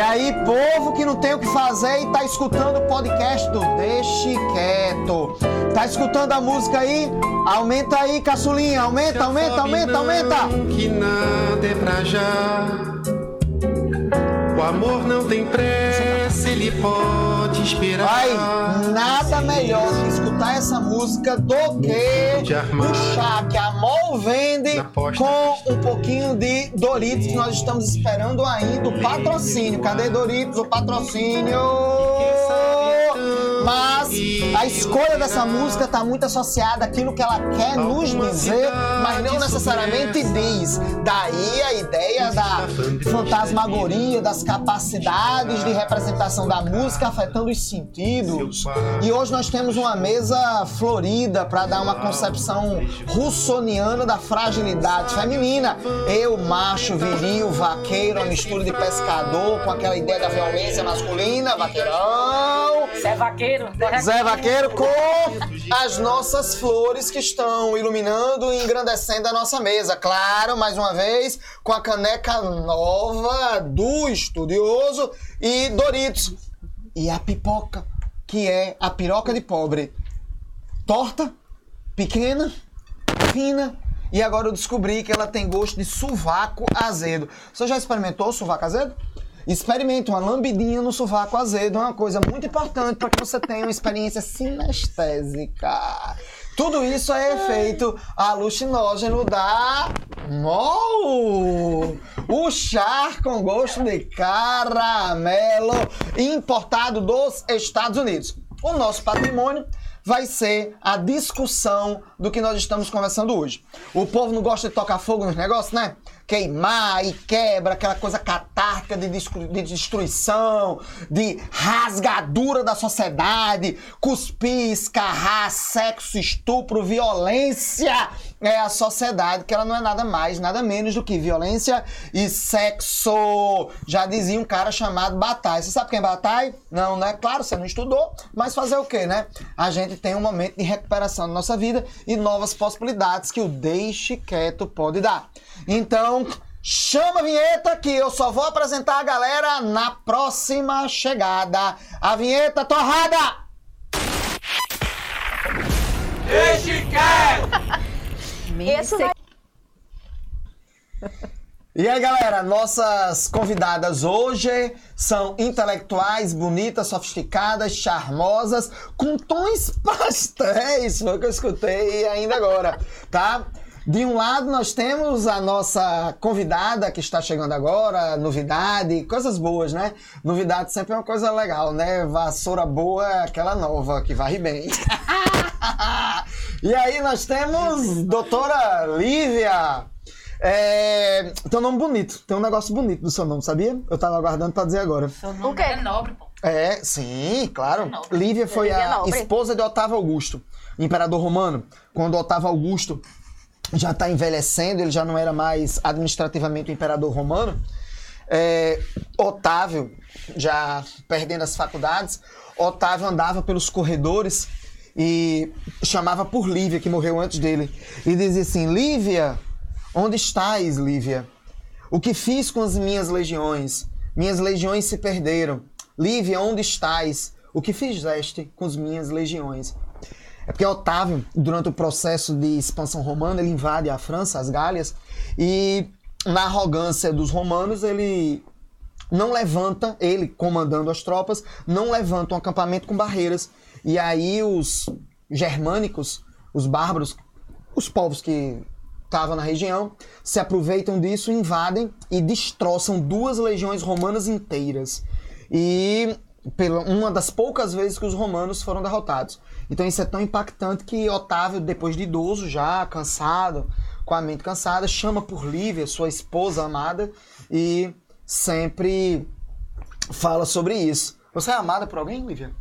E aí, povo que não tem o que fazer e tá escutando o podcast do Deixe Quieto. Tá escutando a música aí? Aumenta aí, caçulinha. Aumenta, aumenta, aumenta, aumenta. Que nada é pra já. O amor não tem pressa, ele pode esperar. Vai, nada melhor que escutar essa música do que De o chá que a Mol vende com um pouquinho de Doritos que nós estamos esperando ainda o patrocínio. Cadê Doritos? O patrocínio! Mas a escolha dessa música está muito associada àquilo que ela quer nos dizer, mas não necessariamente diz. Daí a ideia da fantasmagoria, das capacidades de representação da música afetando os sentidos. E hoje nós temos uma mesa florida para dar uma concepção russoniana da fragilidade feminina. Eu, macho, viril, vaqueiro, a mistura de pescador com aquela ideia da violência masculina, vaqueirão. Zé Vaqueiro. Zé Vaqueiro com as nossas flores que estão iluminando e engrandecendo a nossa mesa. Claro, mais uma vez, com a caneca nova do estudioso e Doritos. E a pipoca, que é a piroca de pobre. Torta, pequena, fina. E agora eu descobri que ela tem gosto de sovaco azedo. Você já experimentou o sovaco azedo? Experimente uma lambidinha no sovaco azedo, é uma coisa muito importante para que você tenha uma experiência sinestésica. Tudo isso é efeito alucinógeno da MOL. O chá com gosto de caramelo importado dos Estados Unidos. O nosso patrimônio vai ser a discussão do que nós estamos conversando hoje. O povo não gosta de tocar fogo nos negócios, né? Queimar e quebra, aquela coisa catártica de, de destruição, de rasgadura da sociedade, cuspir, escarrar, sexo, estupro, violência. É a sociedade que ela não é nada mais, nada menos do que violência e sexo. Já dizia um cara chamado Bataille. Você sabe quem é Bataille? Não, né? Claro, você não estudou, mas fazer o quê, né? A gente tem um momento de recuperação da nossa vida e novas possibilidades que o Deixe Quieto pode dar. Então, chama a vinheta que eu só vou apresentar a galera na próxima chegada. A vinheta torrada! Esse vai... E aí, galera, nossas convidadas hoje são intelectuais, bonitas, sofisticadas, charmosas, com tons pastéis, foi o que eu escutei ainda agora, tá? De um lado, nós temos a nossa convidada que está chegando agora, novidade, coisas boas, né? Novidade sempre é uma coisa legal, né? Vassoura boa é aquela nova, que varre bem. e aí, nós temos doutora Lívia. É, tem um nome bonito, tem um negócio bonito do seu nome, sabia? Eu tava aguardando pra dizer agora. Seu nome O quê? é nobre, pô. É, sim, claro. Nobre. Lívia foi Lívia a Nobre. esposa de Otávio Augusto, imperador romano. Quando Otávio Augusto já está envelhecendo, ele já não era mais administrativamente o imperador romano. É, Otávio, já perdendo as faculdades, Otávio andava pelos corredores e chamava por Lívia, que morreu antes dele, e dizia assim: Lívia, onde estás, Lívia? O que fiz com as minhas legiões? Minhas legiões se perderam. Lívia, onde estás? O que fizeste com as minhas legiões? É porque Otávio, durante o processo de expansão romana, ele invade a França, as Gálias, e na arrogância dos romanos, ele não levanta, ele comandando as tropas, não levanta um acampamento com barreiras. E aí os germânicos, os bárbaros, os povos que estavam na região, se aproveitam disso, invadem e destroçam duas legiões romanas inteiras. E pela uma das poucas vezes que os romanos foram derrotados. Então isso é tão impactante que Otávio, depois de idoso já, cansado, com a mente cansada, chama por Lívia, sua esposa amada, e sempre fala sobre isso. Você é amada por alguém, Lívia?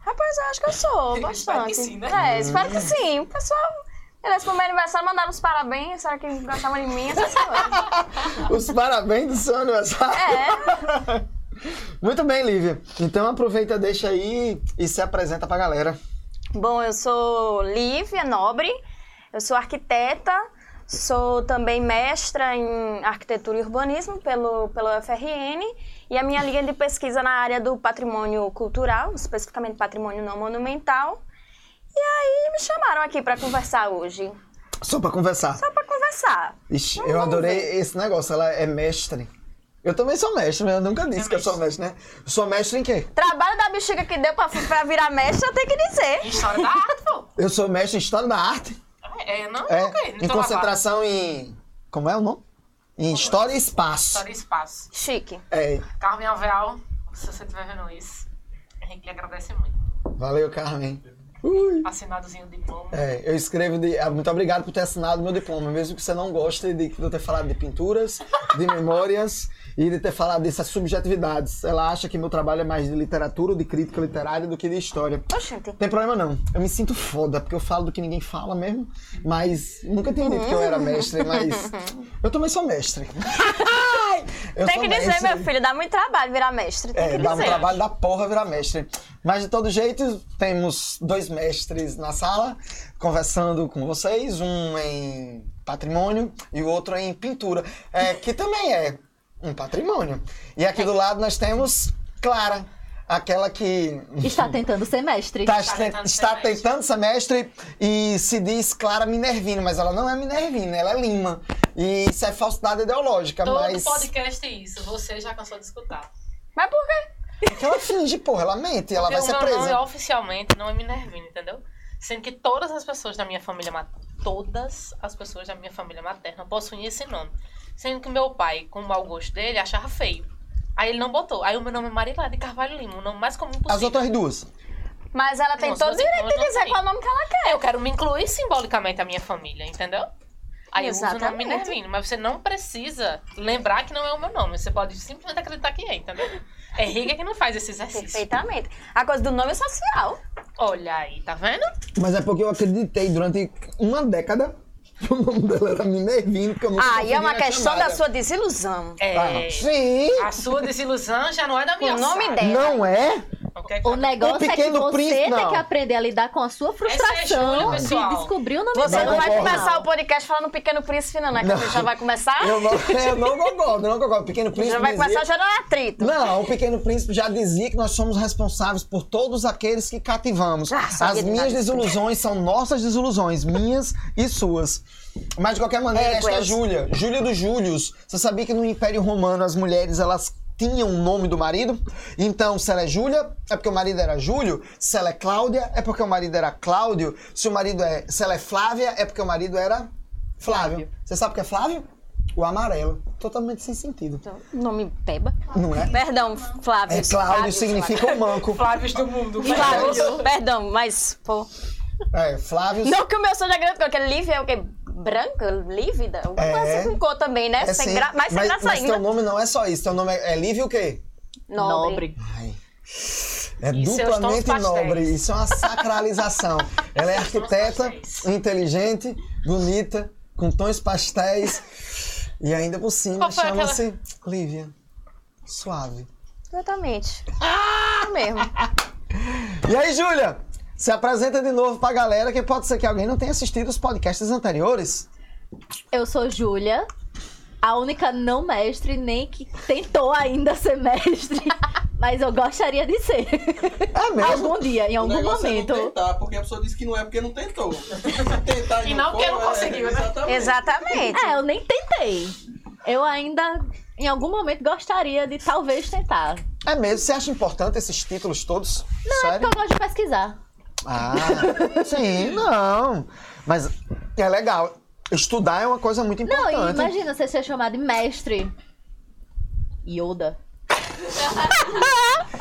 Rapaz, eu acho que eu sou, Espero bastante. que sim, né? É, espero que sim. O pessoal, beleza, pro meu aniversário, mandaram os parabéns. Será que gostavam de mim? Essa semana. Os parabéns do seu aniversário. É. Muito bem, Lívia. Então aproveita, deixa aí e se apresenta pra galera. Bom, eu sou Lívia Nobre, eu sou arquiteta, Sou também mestra em arquitetura e urbanismo pelo, pelo FRN e a minha linha de pesquisa na área do patrimônio cultural, especificamente patrimônio não monumental. E aí me chamaram aqui para conversar hoje. Só pra conversar. Só para conversar. Ixi, eu adorei ver. esse negócio. Ela é mestre. Eu também sou mestre, mas eu nunca disse que eu sou mestre, né? Eu sou mestre em quê? Trabalho da bexiga que deu pra, pra virar mestra, eu tenho que dizer. História da arte, pô. Eu sou mestre em História da Arte. É, não, É, ok. em Então, concentração em... Como é o nome? Em História e Espaço. História e espaço. Chique. É, Carmen Alveal, se você estiver vendo isso, Henrique lhe agradece muito. valeu, Carmen. Ui. Assinadozinho de diploma. É, eu escrevo de. ah, Muito obrigado por ter assinado meu diploma, mesmo que você não goste de, de eu ter falado de pinturas, de memórias e de ter falado dessas subjetividades. Ela acha que meu trabalho é mais de literatura, de crítica literária do que de história. Oxente. Tem problema não. Eu me sinto foda, porque eu falo do que ninguém fala mesmo. Mas nunca tinha dito que eu era mestre, mas. Eu também sou mestre. Eu Tem que dizer, mestre. meu filho, dá muito trabalho virar mestre. Tem É, que dá um dizer. trabalho da porra virar mestre. Mas de todo jeito, temos dois mestres na sala conversando com vocês, um em patrimônio e o outro em pintura, é, que também é um patrimônio. E aqui do lado nós temos Clara, aquela que Está tentando ser mestre. tá- Está tentando ser está mestre. tentando ser mestre e se diz Clara Minervina, mas ela não é Minervina, ela é Lima. E isso é falsidade ideológica, Todo mas. podcast é isso, você já cansou de escutar. Mas por quê? Porque ela finge, porra, ela mente, ela Porque vai ser meu nome presa. oficialmente não é Minervina, entendeu? Sendo que todas as pessoas da minha família materna, todas as pessoas da minha família materna possuem esse nome. Sendo que meu pai, com o mau gosto dele, achava feio. Aí ele não botou. Aí o meu nome é Marilá de Carvalho Lima, o nome mais comum possível. As outras duas. Mas ela tem Não, todo o você direito de não dizer tem. qual o nome que ela quer. Eu quero me incluir simbolicamente a minha família, entendeu? Aí eu uso o nome Exatamente. Minervino, mas você não precisa lembrar que não é o meu nome. Você pode simplesmente acreditar que é, entendeu? É Riga que não faz esse exercício. Perfeitamente. A coisa do nome social. Olha aí, tá vendo? Mas é porque eu acreditei durante uma década que o nome dela era Minervino, que eu nunca Aí é uma questão da sua desilusão. É, Ah, sim! a sua desilusão já não é da minha O nome dela. Não é? O negócio é que você Príncipe, tem não. que aprender a lidar com a sua é frustração Júlia, pessoal. de descobrir o nome Você dela. não vai concordo. começar o podcast falando Pequeno Príncipe, não, né? Que Não. a gente já vai começar? Eu não, eu não concordo, eu não concordo. O Pequeno Príncipe já vai dizia... começar gerando atrito. Não, o Pequeno Príncipe já dizia que nós somos responsáveis por todos aqueles que cativamos. Ah, As minhas desilusões são nossas desilusões, minhas e suas. Mas de qualquer maneira, É, esta é. Júlia, Júlia dos Júlios. Você sabia que no Império Romano as mulheres elas tinham o nome do marido? Então, se ela é Júlia, é porque o marido era Júlio. Se ela é Cláudia, é porque o marido era Cláudio. Se o marido é, se ela é Flávia, é porque o marido era Flávio. Você sabe o que é Flávio? O amarelo. Totalmente sem sentido. Nome Peba. Não é? Perdão, Flávio. É Cláudio significa o manco. Flávios do mundo. Flávio. Perdão, mas, pô. É, Flávio. Não que o meu seja grande, porque Lívia é o quê? Branca? Lívida? Alguma É. coisa assim com cor também, né? É sem sim, gra... Mas sem mas, graça mas ainda. teu nome não é só isso. Teu nome é, é Lívia o quê? Nobre. Ai. É duplamente nobre. Isso é uma sacralização. Ela é arquiteta, inteligente, bonita, com tons pastéis. E ainda por cima chama-se Lívia. Suave. Exatamente. Ah! É mesmo. E aí, Júlia? Se apresenta de novo pra galera, que pode ser que alguém não tenha assistido os podcasts anteriores. Eu sou Júlia, a única não mestre, nem que tentou ainda ser mestre. Mas eu gostaria de ser. É mesmo? Algum dia, em O algum negócio é momento. não tentar, porque a pessoa disse que não é porque não tentou. Tentar E não porque não é, conseguiu, né? Exatamente. Exatamente. É, eu nem tentei. Eu ainda, em algum momento, gostaria de talvez tentar. É mesmo? Você acha importante esses títulos todos? Não, é Sério? porque eu gosto de pesquisar. Ah, sim, não. Mas é legal. Estudar é uma coisa muito Não, importante. e imagina você ser chamado de mestre. Yoda.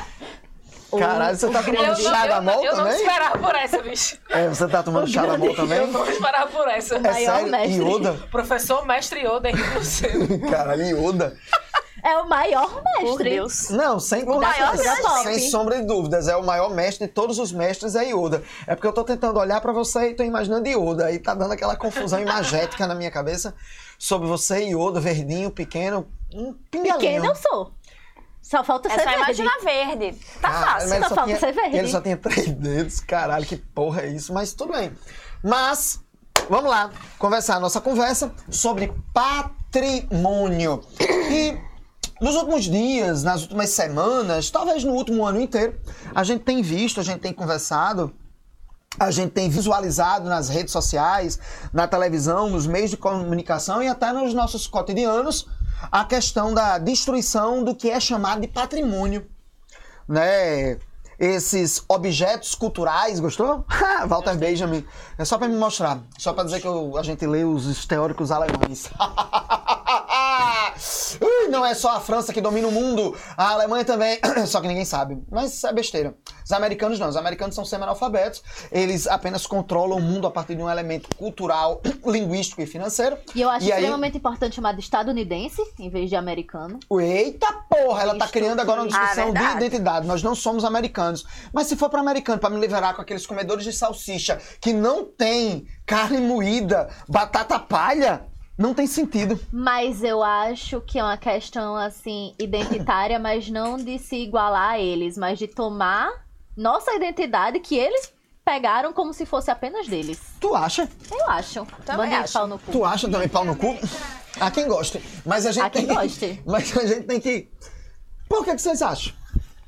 Caralho, você tá Eu, tomando não- chá da eu, mol não- eu não também? esperava por essa, bicho. É, você tá tomando chá da mol Eu também? não esperava por essa. É Maior sério? mestre. Yoda? Professor Mestre Yoda Henrique Luciano. Caralho, Yoda? É o maior mestre. Por Deus. Não, sem, maior sem, sem sombra de dúvidas. É o maior mestre de todos os mestres, é Yoda. É porque eu tô tentando olhar pra você e tô imaginando Yoda. Aí tá dando aquela confusão imagética na minha cabeça sobre você e Yoda, verdinho, pequeno, um pingalinho. Pequeno eu sou. Só falta É ser só verde. imaginar verde. Tá Caralho, fácil. só só falta tinha, ser verde. Ele só tinha três dedos, caralho, que porra é isso? Mas tudo bem. Mas vamos lá conversar a nossa conversa sobre patrimônio. E nos últimos dias, nas últimas semanas, talvez no último ano inteiro, a gente tem visto, a gente tem conversado a gente tem visualizado nas redes sociais, na televisão, nos meios de comunicação e até nos nossos cotidianos a questão da destruição do que é chamado de patrimônio, né? Esses objetos culturais, gostou? Walter Benjamin. É só para me mostrar, só para dizer que eu- a gente lê os teóricos alemães. Não é só a França que domina o mundo, a Alemanha também, só que ninguém sabe. Mas isso é besteira. Os americanos não, os americanos são semi-analfabetos, eles apenas controlam o mundo a partir de um elemento cultural, linguístico e financeiro. E eu acho E aí- extremamente importante chamar de estadunidense em vez de americano. Eita porra, ela tá Isto criando agora uma discussão Ah, de identidade. Nós não somos americanos. Mas se for para americano, para me liberar com aqueles comedores de salsicha que não tem carne moída, batata palha, não tem sentido. Mas eu acho que é uma questão, assim, identitária, mas não de se igualar a eles, mas de tomar nossa identidade que eles pegaram como se fosse apenas deles. Tu acha? Eu acho. Também acho. pau no cu. Tu acha também pau no cu? A quem goste. Mas a gente A quem tem goste. Mas a gente tem que. Por que, que vocês acham?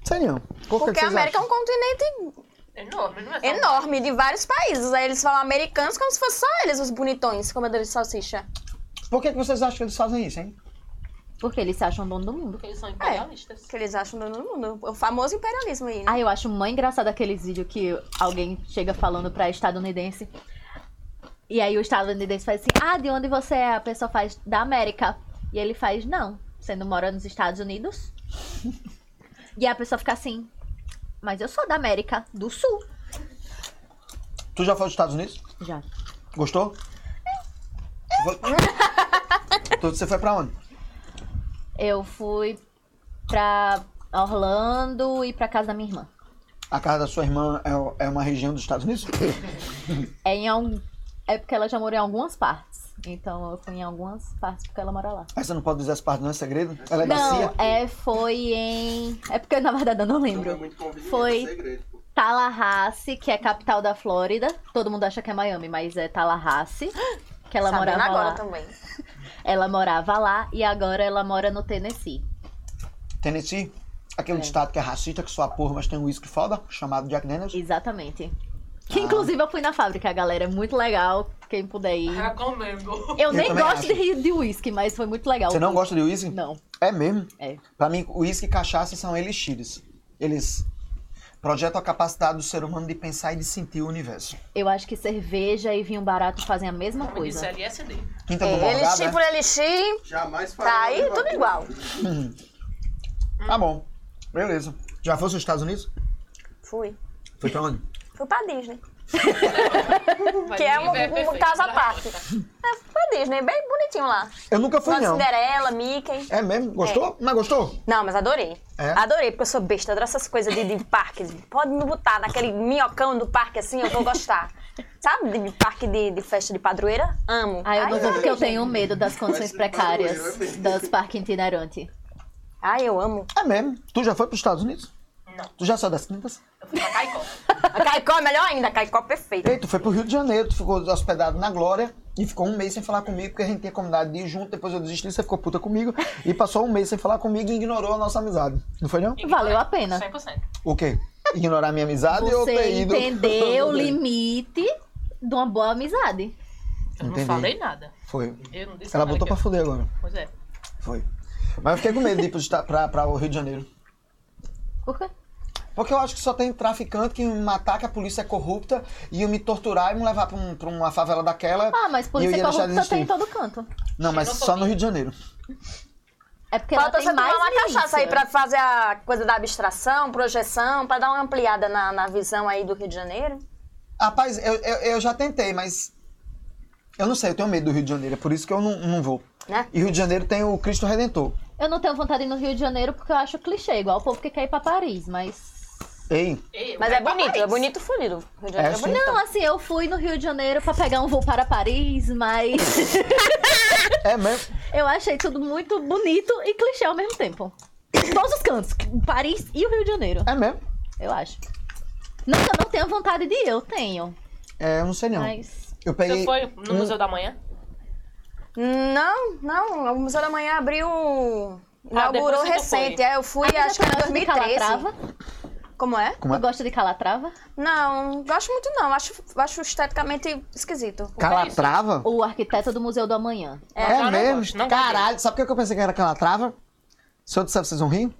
Sei não. Por que, Porque que a América é acham? um continente Enorme, não é? só- enorme, de vários países. Aí eles falam americanos como se fossem só eles, os bonitões, comedores de salsicha. Por que, que vocês acham que eles fazem isso, hein? Porque eles se acham dono do mundo. Porque eles são imperialistas. Que eles acham do mundo. O famoso imperialismo aí, né? Ah, eu acho mó engraçado aqueles vídeos que alguém chega falando pra estadunidense. E aí o estadunidense faz assim, ah, de onde você é? A pessoa faz, da América. E ele faz, não, você não mora nos Estados Unidos? e a pessoa fica assim, mas eu sou da América do Sul. Tu já foi aos Estados Unidos? Já. Gostou? Tu- Você foi pra onde? Eu fui pra Orlando e pra casa da minha irmã. A casa da sua irmã é, é uma região dos Estados Unidos? É em algum... É porque ela já morou em algumas partes. Então eu fui em algumas partes porque ela mora lá. Mas você não pode dizer essa parte, não é segredo? Ela é Não, bacia? é, foi em. É porque na verdade eu não Não é lembro. muito Foi- é segredo. Tallahassee, que é capital da Flórida. Todo mundo acha que é Miami, mas é Tallahassee. Que ela Sabendo morava agora lá. também. Ela morava lá e agora ela mora no Tennessee. Tennessee? Aquele É. estado que é racista, que só a porra, mas tem um uísque foda, chamado Jack Daniels. Exatamente. Ah. Que inclusive eu fui na fábrica, galera. É muito legal. Quem puder ir. Recomendo. Eu nem também gosto acho. de rir de uísque, mas foi muito legal. Você não gosta de uísque? Não. É mesmo? É. Pra mim, uísque e cachaça são elixires. Eles projetam a capacidade do ser humano de pensar e de sentir o universo. Eu acho que cerveja e vinho barato fazem a mesma Como disse coisa. LSD. Quinta do É, Morgado, elixir né? por elixir, Jamais tá aí tudo coisa. igual. Tá bom. Beleza. Já fosse aos Estados Unidos? Fui. Foi pra onde? Fui pra Disney. Que é um- um perfeito caso à parte. É, pra Disney, bem bonitinho lá. Eu nunca fui, não. Cinderela, Mickey. É mesmo? Gostou? Mas gostou? Não, mas adorei. É? Adorei, porque eu sou besta, adoro essas coisas de, de parque. Pode me botar naquele minhocão do parque assim, eu vou gostar. Sabe, de parque de, de festa de padroeira? Amo. Ah, eu não vou porque eu tenho medo das condições precárias é das parques itinerantes. Ai, eu amo. É mesmo. Tu já foi pros Estados Unidos? Não. Tu já saiu das quintas? Eu fui pra Caicó. A Caicó é melhor ainda, a Caicó é perfeita. Ei, tu foi pro Rio de Janeiro, tu ficou hospedado na Glória e ficou um mês sem falar comigo, porque a gente tinha combinado de ir junto, depois eu desisti, você ficou puta comigo e passou um mês sem falar comigo e ignorou a nossa amizade. Não foi não? Valeu a pena. 100%. O quê? Ignorar minha amizade ou ter Você ido... entendeu o limite de uma boa amizade. Eu Entendi. não falei nada. Foi. Eu não disse Ela nada botou pra eu- fuder agora. Pois é. Foi. Mas eu fiquei com medo de ir esta- pra, pra o Rio de Janeiro. Por quê? Porque eu acho que só tem traficante que me matar, que a polícia é corrupta, e eu me torturar e me levar pra, um- pra uma favela daquela. Ah, mas e polícia corrupta tem em todo canto. Não, mas só no Rio de Janeiro. É porque Falta você mais tomar uma milícia. cachaça aí pra fazer a coisa da abstração, projeção, pra dar uma ampliada na, na visão aí do Rio de Janeiro. Rapaz, eu, eu, eu já tentei, mas. Eu não sei, eu tenho medo do Rio de Janeiro, é por isso que eu não, não vou. Né? E Rio de Janeiro tem o Cristo Redentor. Eu não tenho vontade de ir no Rio de Janeiro porque eu acho clichê, igual o povo que quer ir pra Paris, mas... Ei, Mas é bonito, é Paris. bonito de É, Janeiro é, sim. bonito. Não, assim, eu fui no Rio de Janeiro pra pegar um voo para Paris, mas é mesmo. eu achei tudo muito bonito e clichê ao mesmo tempo. Em todos os cantos, Paris e o Rio de Janeiro, É mesmo. eu acho. Não que eu não tenha vontade de ir, eu tenho, É, eu não sei não. mas... Eu peguei. Você foi no um- Museu da Manhã? Não, não. O Museu da Manhã abriu. Inaugurou que tu recente. É, eu fui, Ah, acho que em tu gosta de 2013. Como é? Como é? Tu gosta de Calatrava? Não, gosto muito não. Acho, acho esteticamente esquisito. Calatrava? O arquiteto do Museu do Amanhã. É, Eu não mesmo? não Caralho, sabe por que eu pensei que era Calatrava? Se eu disser, vocês vão rir?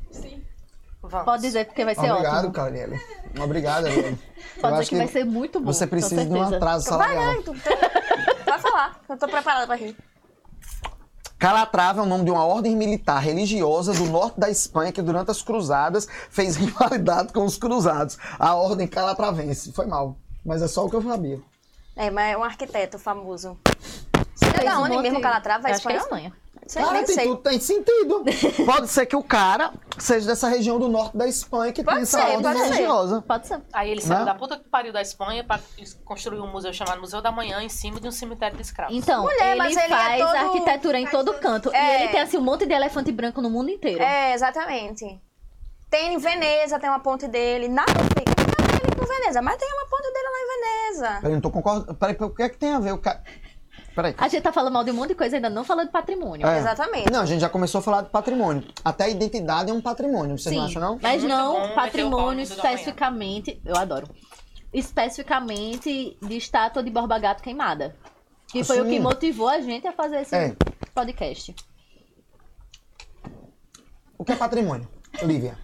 Vamos. Pode dizer, porque vai ser Obrigado, ótimo. Obrigado, Arielle. Eu Pode acho dizer que vai ser muito bom. Você precisa de um atraso Vai, salarial. né? Tu, tu, vai falar. Eu tô preparada pra rir. Calatrava é o nome de uma ordem militar religiosa do norte da Espanha que durante as cruzadas fez rivalidade com os cruzados. A ordem calatravense. Foi mal, mas é só o que eu sabia. É, mas é um arquiteto famoso. Você é da onde mesmo Calatrava? É é espanhol? Espanha. Sei, Cara, nem tem sei. tudo, tem sentido. Pode ser que o cara seja dessa região do norte da Espanha que Pode tem essa ser, ordem pode ser. religiosa. Pode ser. Aí ele saiu Né? da puta que pariu da Espanha pra construir um museu chamado Museu da Manhã em cima de um cemitério de escravos. Então, Mulher, ele, mas ele é faz todo- arquitetura em todo canto. É. E ele tem assim um monte de elefante branco no mundo inteiro. É, exatamente. Tem em Veneza, tem uma ponte dele. Nada a ver nada a ver com Veneza, mas tem uma ponte dele lá em Veneza. Peraí, não tô concordando. Peraí, o que é que tem a ver o cara. Peraí. A gente tá falando mal de um monte de coisa, ainda não falando de patrimônio. É. Exatamente. Não, a gente já começou a falar de patrimônio. Até a identidade é um patrimônio, vocês não acham, não? Mas Muito não patrimônio especificamente. Eu adoro. Especificamente de estátua de Borba Gato queimada. Que foi o Sim. que motivou a gente a fazer esse É. podcast. O que é patrimônio? Lívia.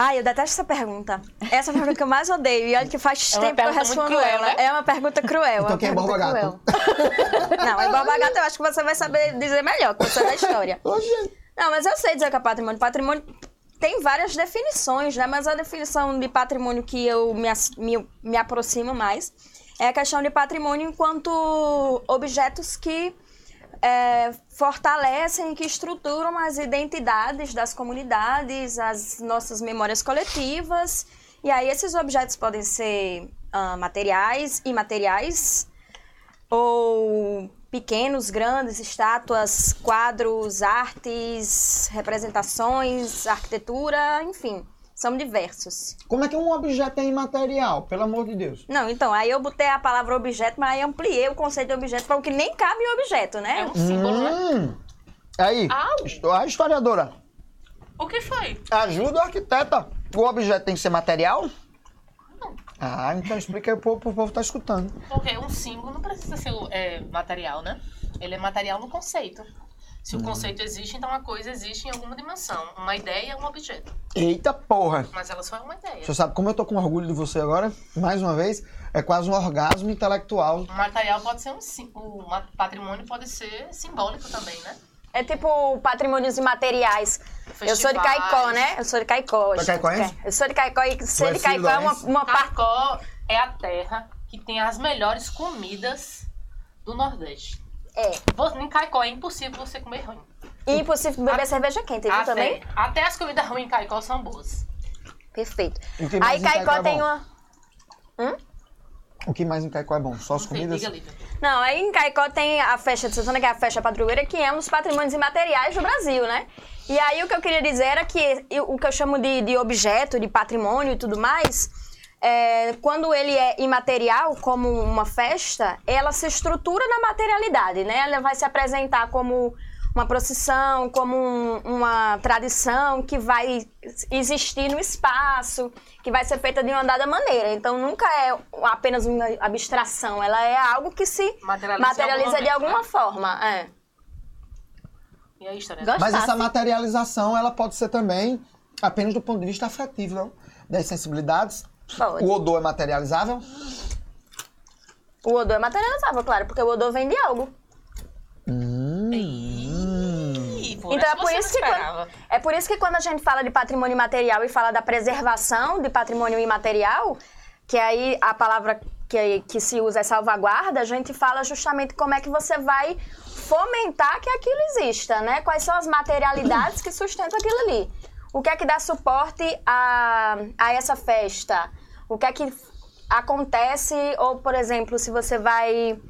Ai, eu detesto essa pergunta. Essa é a pergunta que eu mais odeio. E olha que faz É tempo que eu respondo cruel, ela. né? É uma pergunta cruel. Então uma quem é Borba Gato? cruel. Não, é Borba Gato eu acho que você vai saber dizer melhor, que você é da história. Não, mas eu sei dizer que é patrimônio. Patrimônio tem várias definições, né? Mas a definição de patrimônio que eu me, me, me aproximo mais é a questão de patrimônio enquanto objetos que é, fortalecem, que estruturam as identidades das comunidades, as nossas memórias coletivas. E aí esses objetos podem ser ah, materiais, imateriais, ou pequenos, grandes, estátuas, quadros, artes, representações, arquitetura, enfim, são diversos. Como é que um objeto é imaterial? Pelo amor de Deus. Não, então, aí eu botei a palavra objeto, mas aí ampliei o conceito de objeto para o que nem cabe em objeto, É né? um símbolo, né? Hum. Aí, Au. a historiadora. O que foi? Ajuda o arquiteta. O objeto tem que ser material? Ah, então explica aí pro, pro povo tá escutando. Porque um símbolo não precisa ser é, material, né? Ele é material no conceito. Se Hum. o conceito existe, então a coisa existe em alguma dimensão. Uma ideia é um objeto. Eita porra. Mas ela só é uma ideia. Você sabe como eu tô com orgulho de você agora? Mais uma vez, é quase um orgasmo intelectual. O material pode ser um símbolo. O ma- patrimônio pode ser simbólico também, né? É tipo patrimônios imateriais. Eu sou de. Caicó, né? Eu sou de Caicó. Tu é caicoense? Eu sou de Caicó e ser é de Caicó é uma, uma parte. Caicó é a terra que tem as melhores comidas do Nordeste. É. Você- Em Caicó é impossível você comer ruim. E impossível beber A- cerveja quente, viu Até, também? até as comidas ruins em Caicó são boas. Perfeito. Aí em Caicó Caicó é tem bom? uma. O que mais em Caicó é bom? Só as Não sei, comidas? diga. Não, aí em Caicó tem a festa de Santana, que é a festa padroeira, que é um dos patrimônios imateriais do Brasil, né? E aí o que eu queria dizer era que eu- o que eu chamo de, de objeto, de patrimônio e tudo mais, é, quando ele é imaterial, como uma festa, ela se estrutura na materialidade, né? Ela vai se apresentar como uma procissão, como um- uma tradição que vai existir no espaço, que vai ser feita de uma dada maneira. Então nunca é apenas uma abstração, ela é algo que se Materializa materializa algum de alguma forma. É. E a história? Gosto. Mas essa materialização, ela pode ser também apenas do ponto de vista afetivo, não? Das sensibilidades. Pode. O odor é materializável? O odor é materializável, claro, porque o odor vem de algo. Ih, por Então é por, isso que quando, é por isso que quando a gente fala de patrimônio imaterial e fala da preservação de patrimônio imaterial, que aí a palavra que, que se usa é salvaguarda, a gente fala justamente como é que você vai fomentar que aquilo exista, né? Quais são as materialidades que sustentam aquilo ali. O que é que dá suporte a, a essa festa? O que é que acontece, ou por exemplo, se você vai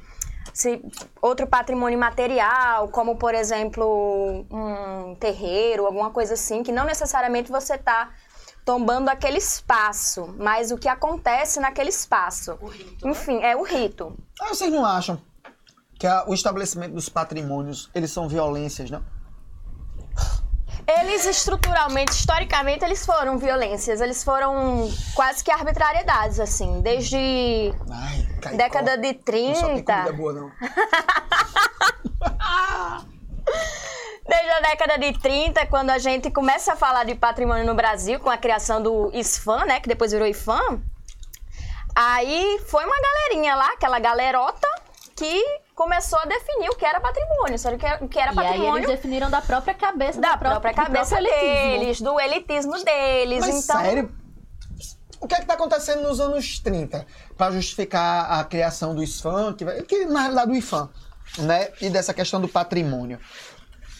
se outro patrimônio material, como por exemplo um terreiro, alguma coisa assim, que não necessariamente você está tombando aquele espaço, mas o que acontece naquele espaço. O rito. né? Enfim, é o rito. Ah, vocês não acham que a- o estabelecimento dos patrimônios, eles são violências, não? Eles estruturalmente, historicamente, eles foram violências, eles foram quase que arbitrariedades, assim, desde Ai, Caicó. década de Não só 30. boa, não. Desde a década de 30, quando a gente começa a falar de patrimônio no Brasil, com a criação do ISFAM, né, que depois virou IFAM, aí foi uma galerinha lá, aquela galerota, que começou a definir o que era patrimônio, sabe o que era, que era E aí patrimônio eles definiram da própria cabeça, da do pró- própria do cabeça elitismo. deles, do elitismo deles. Mas então, sério? O que é que tá acontecendo nos anos 30 para justificar a criação do IFAM, que, que na realidade o IFAM, né? E dessa questão do patrimônio.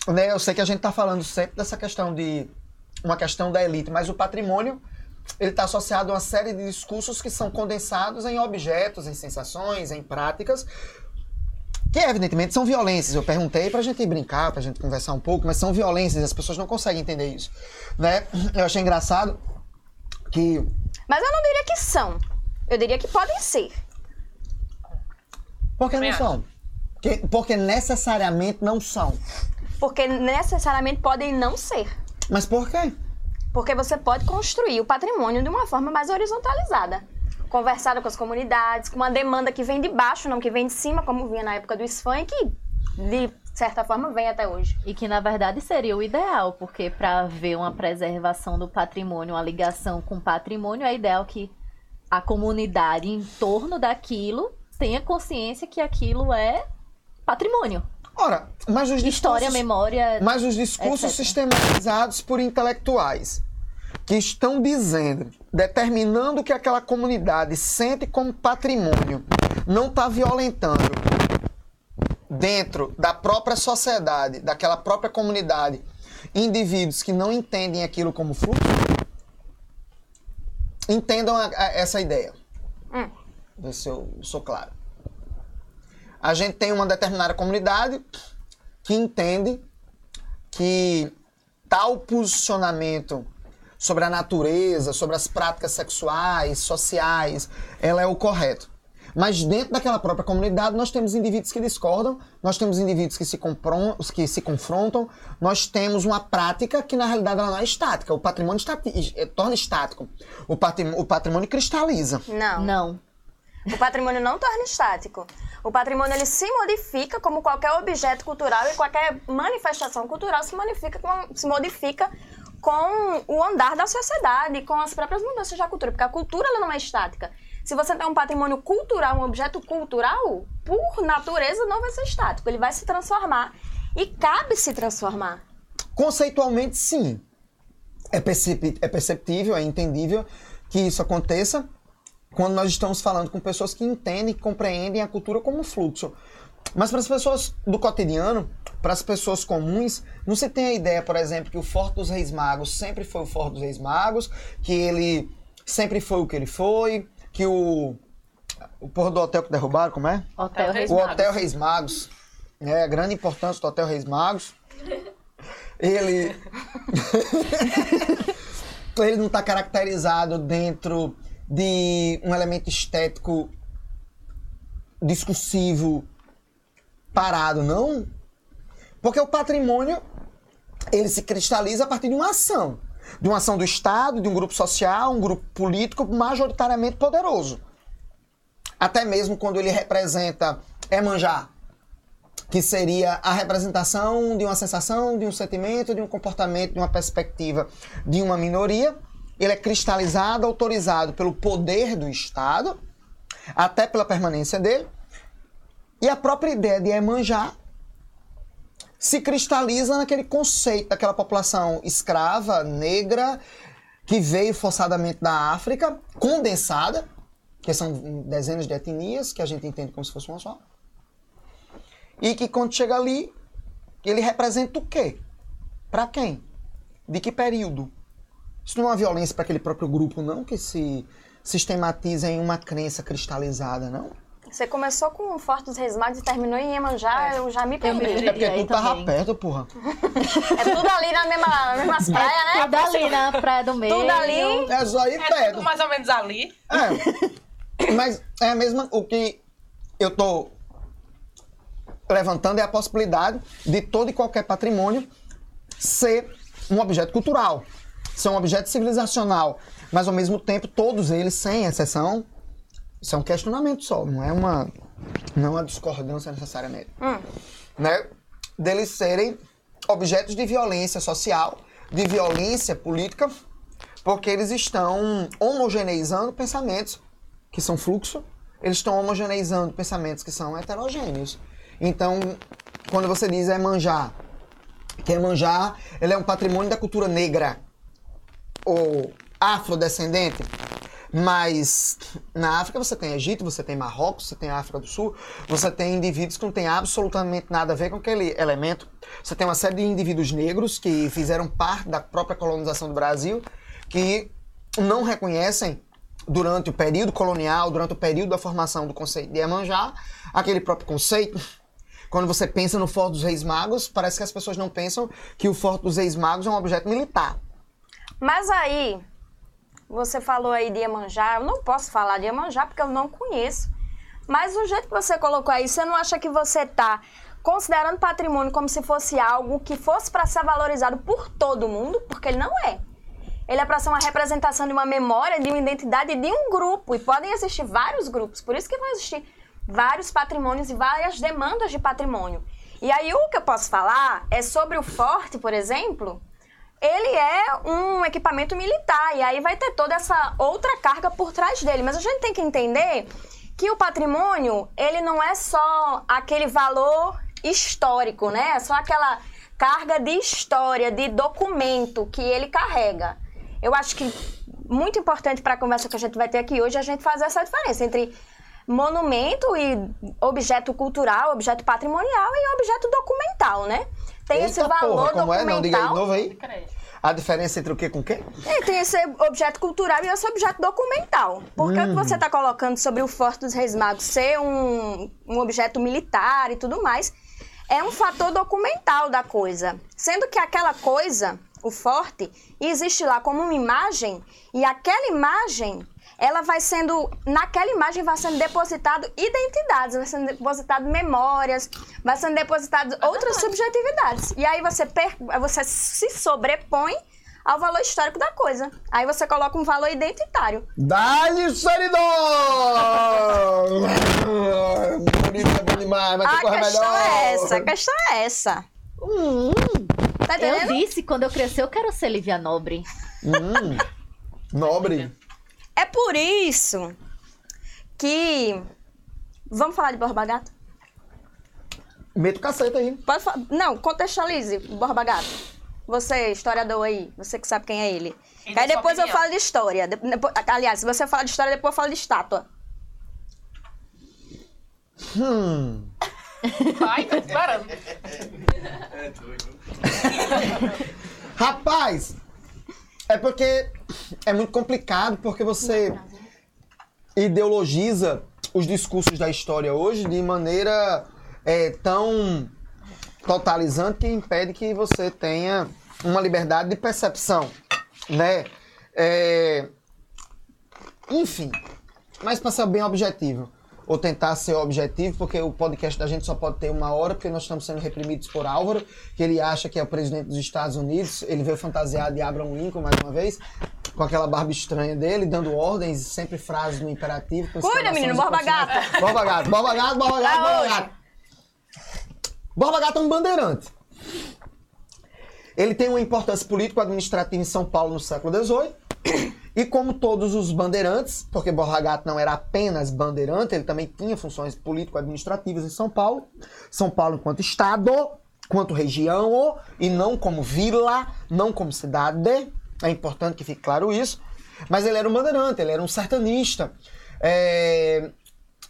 Né, eu sei que a gente tá falando sempre dessa questão de uma questão da elite, mas o patrimônio ele está associado a uma série de discursos que são condensados em objetos, em sensações, em práticas, que evidentemente são violências. Eu perguntei pra gente brincar, pra gente conversar um pouco, mas são violências, as pessoas não conseguem entender isso, né? Eu achei engraçado que Mas eu não diria que são. Eu diria que podem ser. por que não são? Porque, porque necessariamente não são. Porque necessariamente podem não ser. Mas por quê? Porque você pode construir o patrimônio de uma forma mais horizontalizada. Conversada com as comunidades, com uma demanda que vem de baixo, não que vem de cima, como vinha na época do SFAM e que, de certa forma, vem até hoje. E que na verdade seria o ideal, porque para haver uma preservação do patrimônio, uma ligação com o patrimônio, é ideal que a comunidade em torno daquilo tenha consciência que aquilo é patrimônio. Ora, mas os História, discursos, memória. mas os discursos etc. sistematizados por intelectuais que estão dizendo, determinando que aquela comunidade sente como patrimônio, não está violentando dentro da própria sociedade, daquela própria comunidade, indivíduos que não entendem aquilo como fluxo, entendam a- a- essa ideia. Hum. Ver se eu sou claro. A gente tem uma determinada comunidade que entende que tal posicionamento sobre a natureza, sobre as práticas sexuais, sociais, ela é o correto. Mas dentro daquela própria comunidade, nós temos indivíduos que discordam, nós temos indivíduos que se, que se confrontam, nós temos uma prática que na realidade ela não é estática. O patrimônio estati- eh, torna estático. O patrimônio, o patrimônio cristaliza. Não. Não. O patrimônio não torna estático. O patrimônio ele se modifica como qualquer objeto cultural e qualquer manifestação cultural se modifica se modifica com o andar da sociedade, com as próprias mudanças da cultura, porque a cultura ela não é estática. Se você tem um patrimônio cultural, um objeto cultural, por natureza não vai ser estático, ele vai se transformar e cabe se transformar. Conceitualmente, sim. É, é perceptível, é entendível que isso aconteça quando nós estamos falando com pessoas que entendem, que compreendem a cultura como um fluxo. Mas para as pessoas do cotidiano, para as pessoas comuns, não se tem a ideia, por exemplo, que o Forte dos Reis Magos sempre foi o Forte dos Reis Magos, que ele sempre foi o que ele foi, que o. O porra do hotel que derrubaram, como é? Hotel Reis O Magos. Hotel Reis Magos. É, a grande importância do Hotel Reis Magos. Ele. ele não está caracterizado dentro de um elemento estético discursivo parado, não. Porque o patrimônio ele se cristaliza a partir de uma ação. De uma ação do Estado, de um grupo social, um grupo político majoritariamente poderoso. Até mesmo quando ele representa Emanjá, que seria a representação de uma sensação, de um sentimento, de um comportamento, de uma perspectiva de uma minoria. Ele é cristalizado, autorizado pelo poder do Estado, até pela permanência dele. E a própria ideia de Emanjá se cristaliza naquele conceito daquela população escrava, negra, que veio forçadamente da África, condensada, que são dezenas de etnias, que a gente entende como se fosse uma só. E que quando chega ali, ele representa o quê? Para quem? De que período? Isso não é uma violência para aquele próprio grupo, não, que se sistematiza em uma crença cristalizada, não. Você começou com o Forte dos Reis Magos e terminou em Iemanjá, eu já me perdi. me- É porque E aí tu tava também. perto, porra. É tudo ali na mesma, nas mesmas praias, né? Tudo ali na praia do meio. Tudo ali. É só ir É perto. tudo mais ou menos ali. É. Mas é a mesma. O que eu tô levantando é a possibilidade de todo e qualquer patrimônio ser um objeto cultural, ser um objeto civilizacional, mas ao mesmo tempo todos eles, sem exceção, isso é um questionamento só, não é uma, não é uma discordância necessariamente, né? Deles serem objetos de violência social, de violência política, porque eles estão homogeneizando pensamentos que são fluxo, eles estão homogeneizando pensamentos que são heterogêneos. Então, quando você diz é manjar, que é manjar, ele é um patrimônio da cultura negra ou afrodescendente, mas na África você tem Egito, você tem Marrocos, você tem África do Sul, você tem indivíduos que não têm absolutamente nada a ver com aquele elemento. Você tem uma série de indivíduos negros que fizeram parte da própria colonização do Brasil, que não reconhecem durante o período colonial, durante o período da formação do conceito de Iemanjá, aquele próprio conceito. Quando você pensa no Forte dos Reis Magos, parece que as pessoas não pensam que o Forte dos Reis Magos é um objeto militar. Mas aí, você falou aí de Iemanjá, eu não posso falar de Iemanjá porque eu não conheço. Mas o jeito que você colocou aí, você não acha que você tá considerando patrimônio como se fosse algo que fosse para ser valorizado por todo mundo? Porque ele não é. Ele é para ser uma representação de uma memória, de uma identidade de um grupo. E podem existir vários grupos. Por isso que vão existir vários patrimônios e várias demandas de patrimônio. E aí o que eu posso falar é sobre o forte, por exemplo. Ele é um equipamento militar e aí vai ter toda essa outra carga por trás dele. Mas a gente tem que entender que o patrimônio, ele não é só aquele valor histórico, né? É só aquela carga de história, de documento que ele carrega. Eu acho que muito importante para a conversa que a gente vai ter aqui hoje é a gente fazer essa diferença entre monumento e objeto cultural, objeto patrimonial e objeto documental, né? Tem esse Eita valor porra, como é? Não, diga aí documental. novo aí. A diferença entre o que com o quê? É, tem esse objeto cultural e esse objeto documental. Porque o que você está colocando sobre o Forte dos Reis Magos ser um, um objeto militar e tudo mais é um fator documental da coisa. Sendo que aquela coisa, o forte, existe lá como uma imagem e aquela imagem, ela vai sendo, naquela imagem vai sendo depositado identidades, vai sendo depositado memórias, vai sendo depositado outras subjetividades. E aí você, per- você se sobrepõe ao valor histórico da coisa. Aí você coloca um valor identitário. Dá-lhe Seridor! Bonito é bom demais, mas tem A questão melhor. é essa, a questão é essa. Tá Eu disse, quando eu crescer, eu quero ser Lívia Nobre. Nobre. É por isso que. Vamos falar de Borba Gato? Meta o cacete aí. Pode fa- Não, contextualize Borba Gato. Você, historiador aí, você que sabe quem é ele. E aí depois eu falo de história. De- depo- Aliás, se você falar de história, depois eu falo de estátua. Hum. Vai, tô esperando. É doido. Rapaz, é porque é muito complicado, porque você ideologiza os discursos da história hoje de maneira é, tão totalizante que impede que você tenha uma liberdade de percepção, né? É, enfim, mas para ser bem objetivo, ou tentar ser objetivo, porque o podcast da gente só pode ter uma hora, porque nós estamos sendo reprimidos por Álvaro, que ele acha que é o presidente dos Estados Unidos, ele veio fantasiado de Abraham Lincoln mais uma vez, com aquela barba estranha dele, dando ordens, sempre frases no imperativo. Cuida, menino, Borba. Gato. Borba Gato, Borba Gato, Borba Gato, Borba. Gato. Borba Gato é um bandeirante. Ele tem uma importância político-administrativa em São Paulo no século XVIII. E como todos os bandeirantes, porque Borba Gato não era apenas bandeirante, ele também tinha funções político-administrativas em São Paulo. São Paulo enquanto estado, quanto região, e não como vila, não como cidade. É importante que fique claro isso. Mas ele era um bandeirante, ele era um sertanista. É,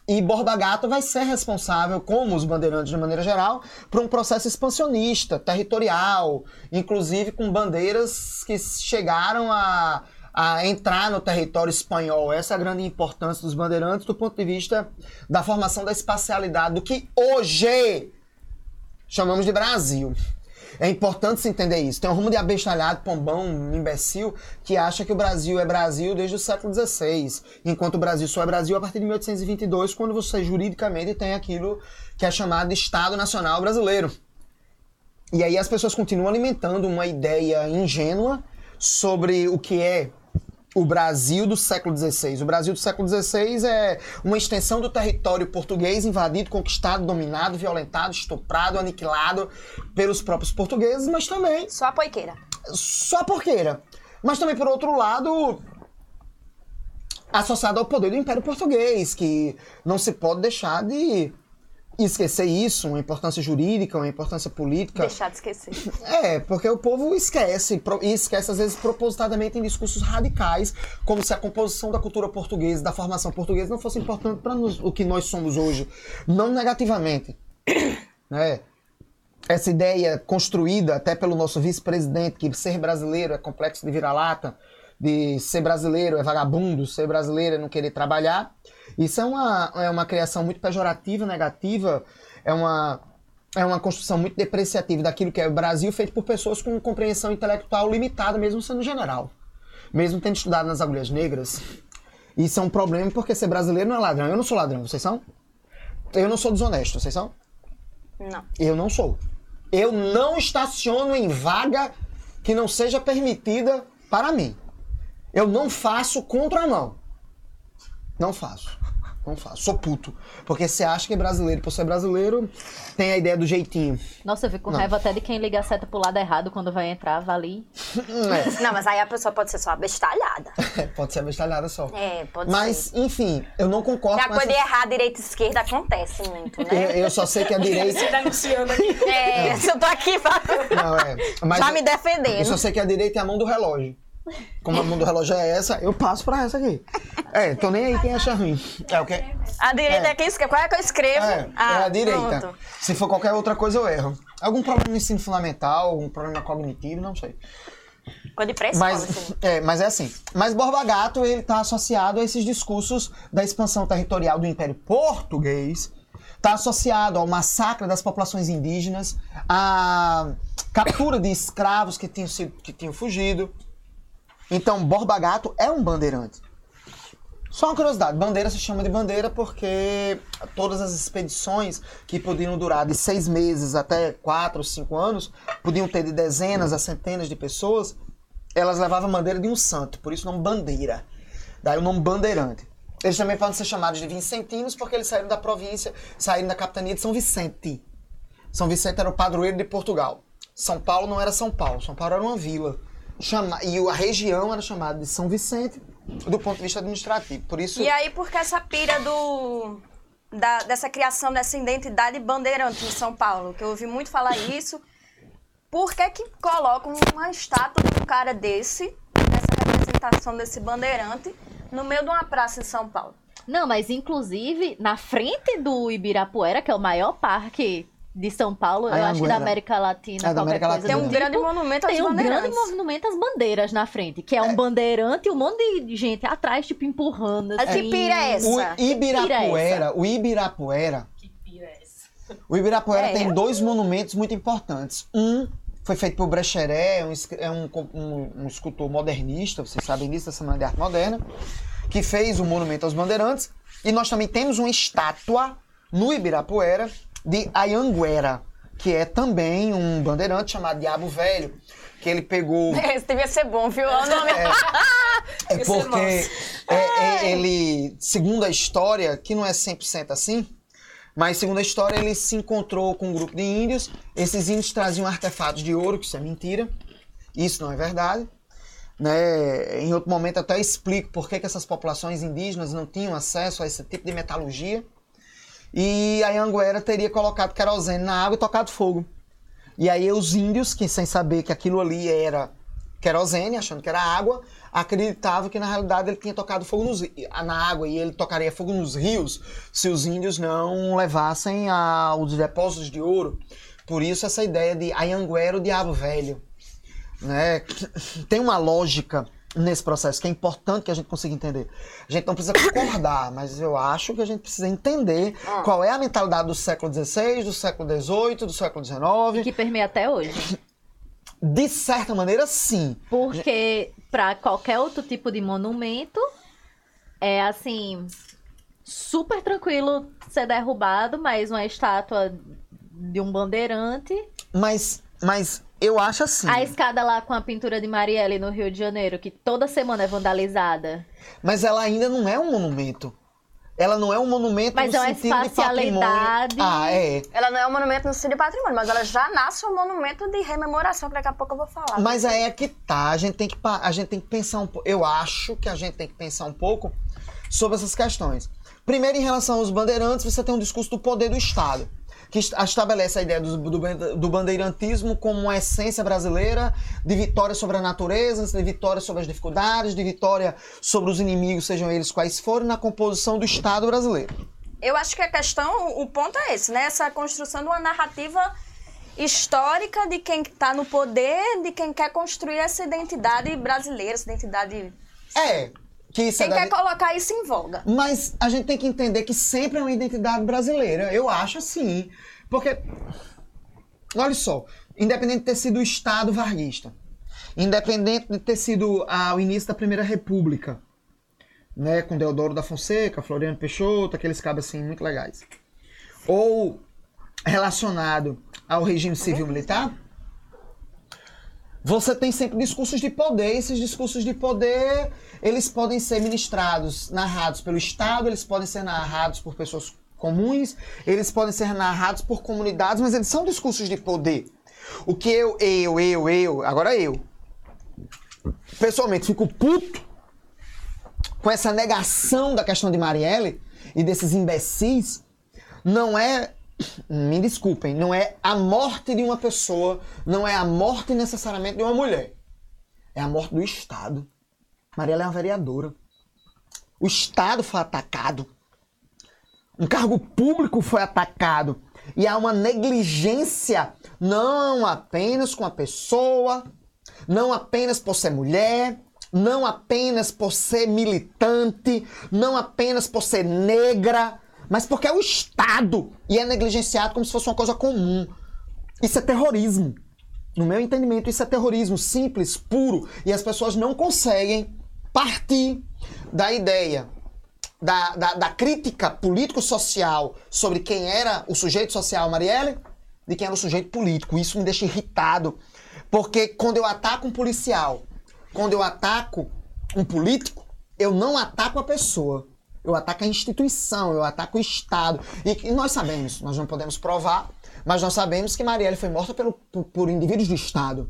e Borba Gato vai ser responsável, como os bandeirantes de maneira geral, por um processo expansionista, territorial, inclusive com bandeiras que chegaram a, a entrar no território espanhol. Essa é a grande importância dos bandeirantes do ponto de vista da formação da espacialidade do que hoje chamamos de Brasil. É importante se entender isso. Tem um rumo de abestalhado, pombão, imbecil, que acha que o Brasil é Brasil desde o século XVI, enquanto o Brasil só é Brasil a partir de 1822, quando você juridicamente tem aquilo que é chamado de Estado Nacional Brasileiro. E aí as pessoas continuam alimentando uma ideia ingênua sobre o que é o Brasil do século XVI. O Brasil do século XVI é uma extensão do território português invadido, conquistado, dominado, violentado, estuprado, aniquilado pelos próprios portugueses, mas também Só a poiqueira. só porqueira. Mas também, por outro lado, associado ao poder do Império Português, que não se pode deixar de esquecer isso, uma importância jurídica, uma importância política. Deixar de esquecer. É, porque o povo esquece, e esquece às vezes propositadamente em discursos radicais, como se a composição da cultura portuguesa, da formação portuguesa, não fosse importante para o que nós somos hoje. Não negativamente. né? Essa ideia construída até pelo nosso vice-presidente, que ser brasileiro é complexo de vira-lata, de ser brasileiro é vagabundo, ser brasileiro é não querer trabalhar. Isso é uma, é uma criação muito pejorativa, negativa, é uma, é uma construção muito depreciativa daquilo que é o Brasil, feito por pessoas com compreensão intelectual limitada, mesmo sendo general. Mesmo tendo estudado nas agulhas negras. Isso é um problema porque ser brasileiro não é ladrão. Eu não sou ladrão, vocês são? Eu não sou desonesto, vocês são? Não. Eu não sou. Eu não estaciono em vaga que não seja permitida para mim. Eu não faço contramão. Não faço. Não faço. Sou puto. Porque você acha que é brasileiro, por ser brasileiro, tem a ideia do jeitinho. Nossa, eu fico com Não. raiva até de quem liga a seta pro lado errado quando vai entrar, vale. É, Não, mas aí a pessoa pode ser só abestalhada. pode ser bestalhada só. É, pode Mas, ser. enfim, eu não concordo Que a com coisa de essa... errar, direita e esquerda acontece muito, eu, né? eu só sei que a direita... Denunciando aqui. É, se eu tô aqui pra... Não, é. Mas já me eu só defendendo. sei que a direita é a mão do relógio. Como a mão do relógio é essa, eu passo pra essa aqui. É, tô nem aí quem acha ruim. É o quê? A direita É. é, quem escreve. Qual é que eu escrevo? É, Ah, é a direita. pronto. Se for qualquer outra coisa, eu erro. Algum problema no ensino fundamental, algum problema cognitivo, não sei. De pré-escola, Mas assim. é, mas é assim. Mas Borba Gato, ele tá associado a esses discursos da expansão territorial do Império Português, tá associado ao massacre das populações indígenas, à captura de escravos que tinham, sido, que tinham fugido. Então, Borba Gato é um bandeirante. Só uma curiosidade, bandeira se chama de bandeira porque todas as expedições que podiam durar de seis meses até quatro, cinco anos, podiam ter de dezenas a centenas de pessoas, elas levavam a bandeira de um santo, por isso o nome bandeira. Daí o nome bandeirante. Eles também podem ser chamados de vicentinos porque eles saíram da província, saíram da capitania de São Vicente. São Vicente era o padroeiro de Portugal. São Paulo não era São Paulo, São Paulo era uma vila. Chama... E a região era chamada de São Vicente do ponto de vista administrativo. Por isso. E aí, por que essa pira do. da- dessa criação dessa identidade bandeirante em São Paulo? Que eu ouvi muito falar isso. Por que que colocam uma estátua de um cara desse, dessa representação desse bandeirante, no meio de uma praça em São Paulo? Não, mas inclusive, na frente do Ibirapuera, que é o maior parque de São Paulo, eu acho que da América Latina, É, da qualquer América coisa Latina. Tem um do grande tipo, monumento aos Tem um grande monumento às bandeiras na frente, que é um bandeirante e um monte de gente atrás, tipo, empurrando. Mas que assim. pira é essa? O é Ibirapuera, o Ibirapuera, Que pira é essa? o Ibirapuera É. tem dois monumentos muito importantes. Um foi feito por Brecheret, um, é um, um- um escultor modernista, vocês sabem disso, da Semana de Arte Moderna, que fez o Monumento aos Bandeirantes. E nós também temos uma estátua no Ibirapuera de Ayanguera, que é também um bandeirante chamado Diabo Velho, que ele pegou... Esse devia ser bom, viu? Olha o nome. É Esse é porque é, é, ele, segundo a história, que não é 100% assim, mas segundo a história, ele se encontrou com um grupo de índios. Esses índios traziam artefatos de ouro, que isso é mentira. Isso não é verdade. Né? Em outro momento, até explico por que, que essas populações indígenas não tinham acesso a esse tipo de metalurgia. E a Anguera teria colocado querosene na água e tocado fogo. E aí os índios, que sem saber que aquilo ali era querosene, achando que era água, acreditavam que na realidade ele tinha tocado fogo nos, na água e ele tocaria fogo nos rios se os índios não levassem aos depósitos de ouro. Por isso essa ideia de Ayanguera, o diabo velho. Né? Tem uma lógica nesse processo, que é importante que a gente consiga entender. A gente não precisa concordar, mas eu acho que a gente precisa entender Ah. qual é a mentalidade do século XVI, do século XVIII, do século XIX. Que permeia até hoje. De certa maneira, sim. Porque pra qualquer outro tipo de monumento, é assim, super tranquilo ser derrubado, mas uma estátua de um bandeirante. Mas, mas eu acho assim. A escada lá com a pintura de Marielle no Rio de Janeiro, que toda semana é vandalizada. Mas ela ainda não é um monumento. Ela não é um monumento Mas no é uma sentido de patrimônio. espacialidade. Ah, é. Ela não é um monumento no sentido de patrimônio, mas ela já nasce um monumento de rememoração, que daqui a pouco eu vou falar. Mas aí é que tá, a gente tem que, a gente tem que pensar um pouco. Eu acho que a gente tem que pensar um pouco sobre essas questões. Primeiro, em relação aos bandeirantes, você tem um discurso do poder do Estado, que est- estabelece a ideia do, do do bandeirantismo como uma essência brasileira de vitória sobre a natureza, de vitória sobre as dificuldades, de vitória sobre os inimigos, sejam eles quais forem, na composição do Estado brasileiro. Eu acho que a questão, o ponto é esse, né? Essa construção de uma narrativa histórica de quem está no poder, de quem quer construir essa identidade brasileira, essa identidade. É, que isso Quem é da- quer colocar isso em voga. Mas a gente tem que entender que sempre é uma identidade brasileira. Eu acho assim. Porque, olha só, independente de ter sido o Estado varguista, independente de ter sido ah, o início da Primeira República, né, com Deodoro da Fonseca, Floriano Peixoto, aqueles cabos assim muito legais, ou relacionado ao regime civil-militar, você tem sempre discursos de poder, esses discursos de poder, eles podem ser ministrados, narrados pelo Estado, eles podem ser narrados por pessoas comuns, eles podem ser narrados por comunidades, mas eles são discursos de poder. O que eu, eu, eu, eu, agora eu, pessoalmente fico puto com essa negação da questão de Marielle e desses imbecis, não é, me desculpem, não é a morte de uma pessoa, não é a morte necessariamente de uma mulher. É a morte do Estado. Marielle é uma vereadora. O Estado foi atacado. Um cargo público foi atacado. E há uma negligência não apenas com a pessoa, não apenas por ser mulher, não apenas por ser militante, não apenas por ser negra, mas porque é o Estado e é negligenciado como se fosse uma coisa comum. Isso é terrorismo. No meu entendimento, isso é terrorismo simples, puro, e as pessoas não conseguem partir da ideia da, da, da crítica político-social sobre quem era o sujeito social Marielle, de quem era o sujeito político. Isso me deixa irritado, porque quando eu ataco um policial, quando eu ataco um político, eu não ataco a pessoa. Eu ataco a instituição, eu ataco o Estado. E, e nós sabemos, nós não podemos provar, mas nós sabemos que Marielle foi morta pelo, por, por indivíduos do Estado.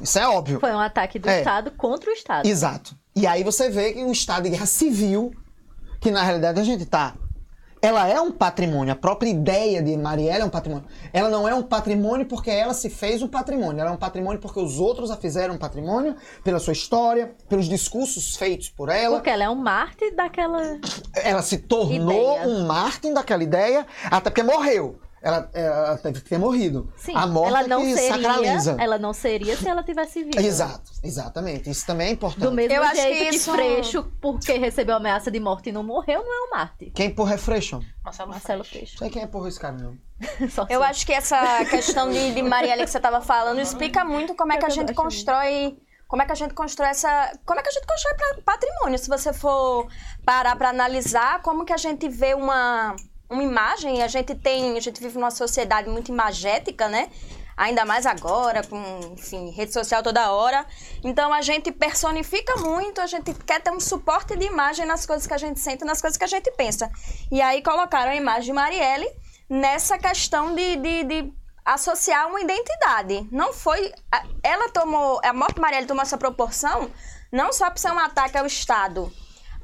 Isso é óbvio. Foi um ataque do É. Estado contra o Estado. Exato. E aí você vê que um estado de guerra civil, que na realidade a gente tá. Ela é um patrimônio, a própria ideia de Marielle é um patrimônio. Ela não é um patrimônio porque ela se fez um patrimônio. Ela é um patrimônio porque os outros a fizeram um patrimônio, pela sua história, pelos discursos feitos por ela. Porque ela é um mártir daquela. Ela se tornou Ideia. um Martin daquela ideia, até porque morreu. Ela, ela teve que ter morrido. Sim, a morte ela é não que seria. sacraliza. Ela não seria se ela tivesse viva. Exato, exatamente. Isso também é importante. Do mesmo Eu acho jeito que que, isso- Freixo, porque recebeu ameaça de morte e não morreu, não é um mártir. Quem porra é Freixo? Marcelo, Marcelo Freixo. Sei quem é porra esse cara, não. Eu acho que essa questão de, de Marielle que você estava falando explica muito como é que a gente constrói. Como é que a gente constrói essa. Como é que a gente constrói patrimônio? Se você for parar para analisar como que a gente vê uma, uma imagem, a gente tem. A gente vive numa sociedade muito imagética, né? Ainda mais agora, com, enfim, rede social toda hora. Então a gente personifica muito, a gente quer ter um suporte de imagem nas coisas que a gente sente, nas coisas que a gente pensa. E aí colocaram a imagem de Marielle nessa questão de, de, de associar uma identidade. Não foi. Ela tomou. A morte de Marielle tomou essa proporção não só por ser um ataque ao Estado,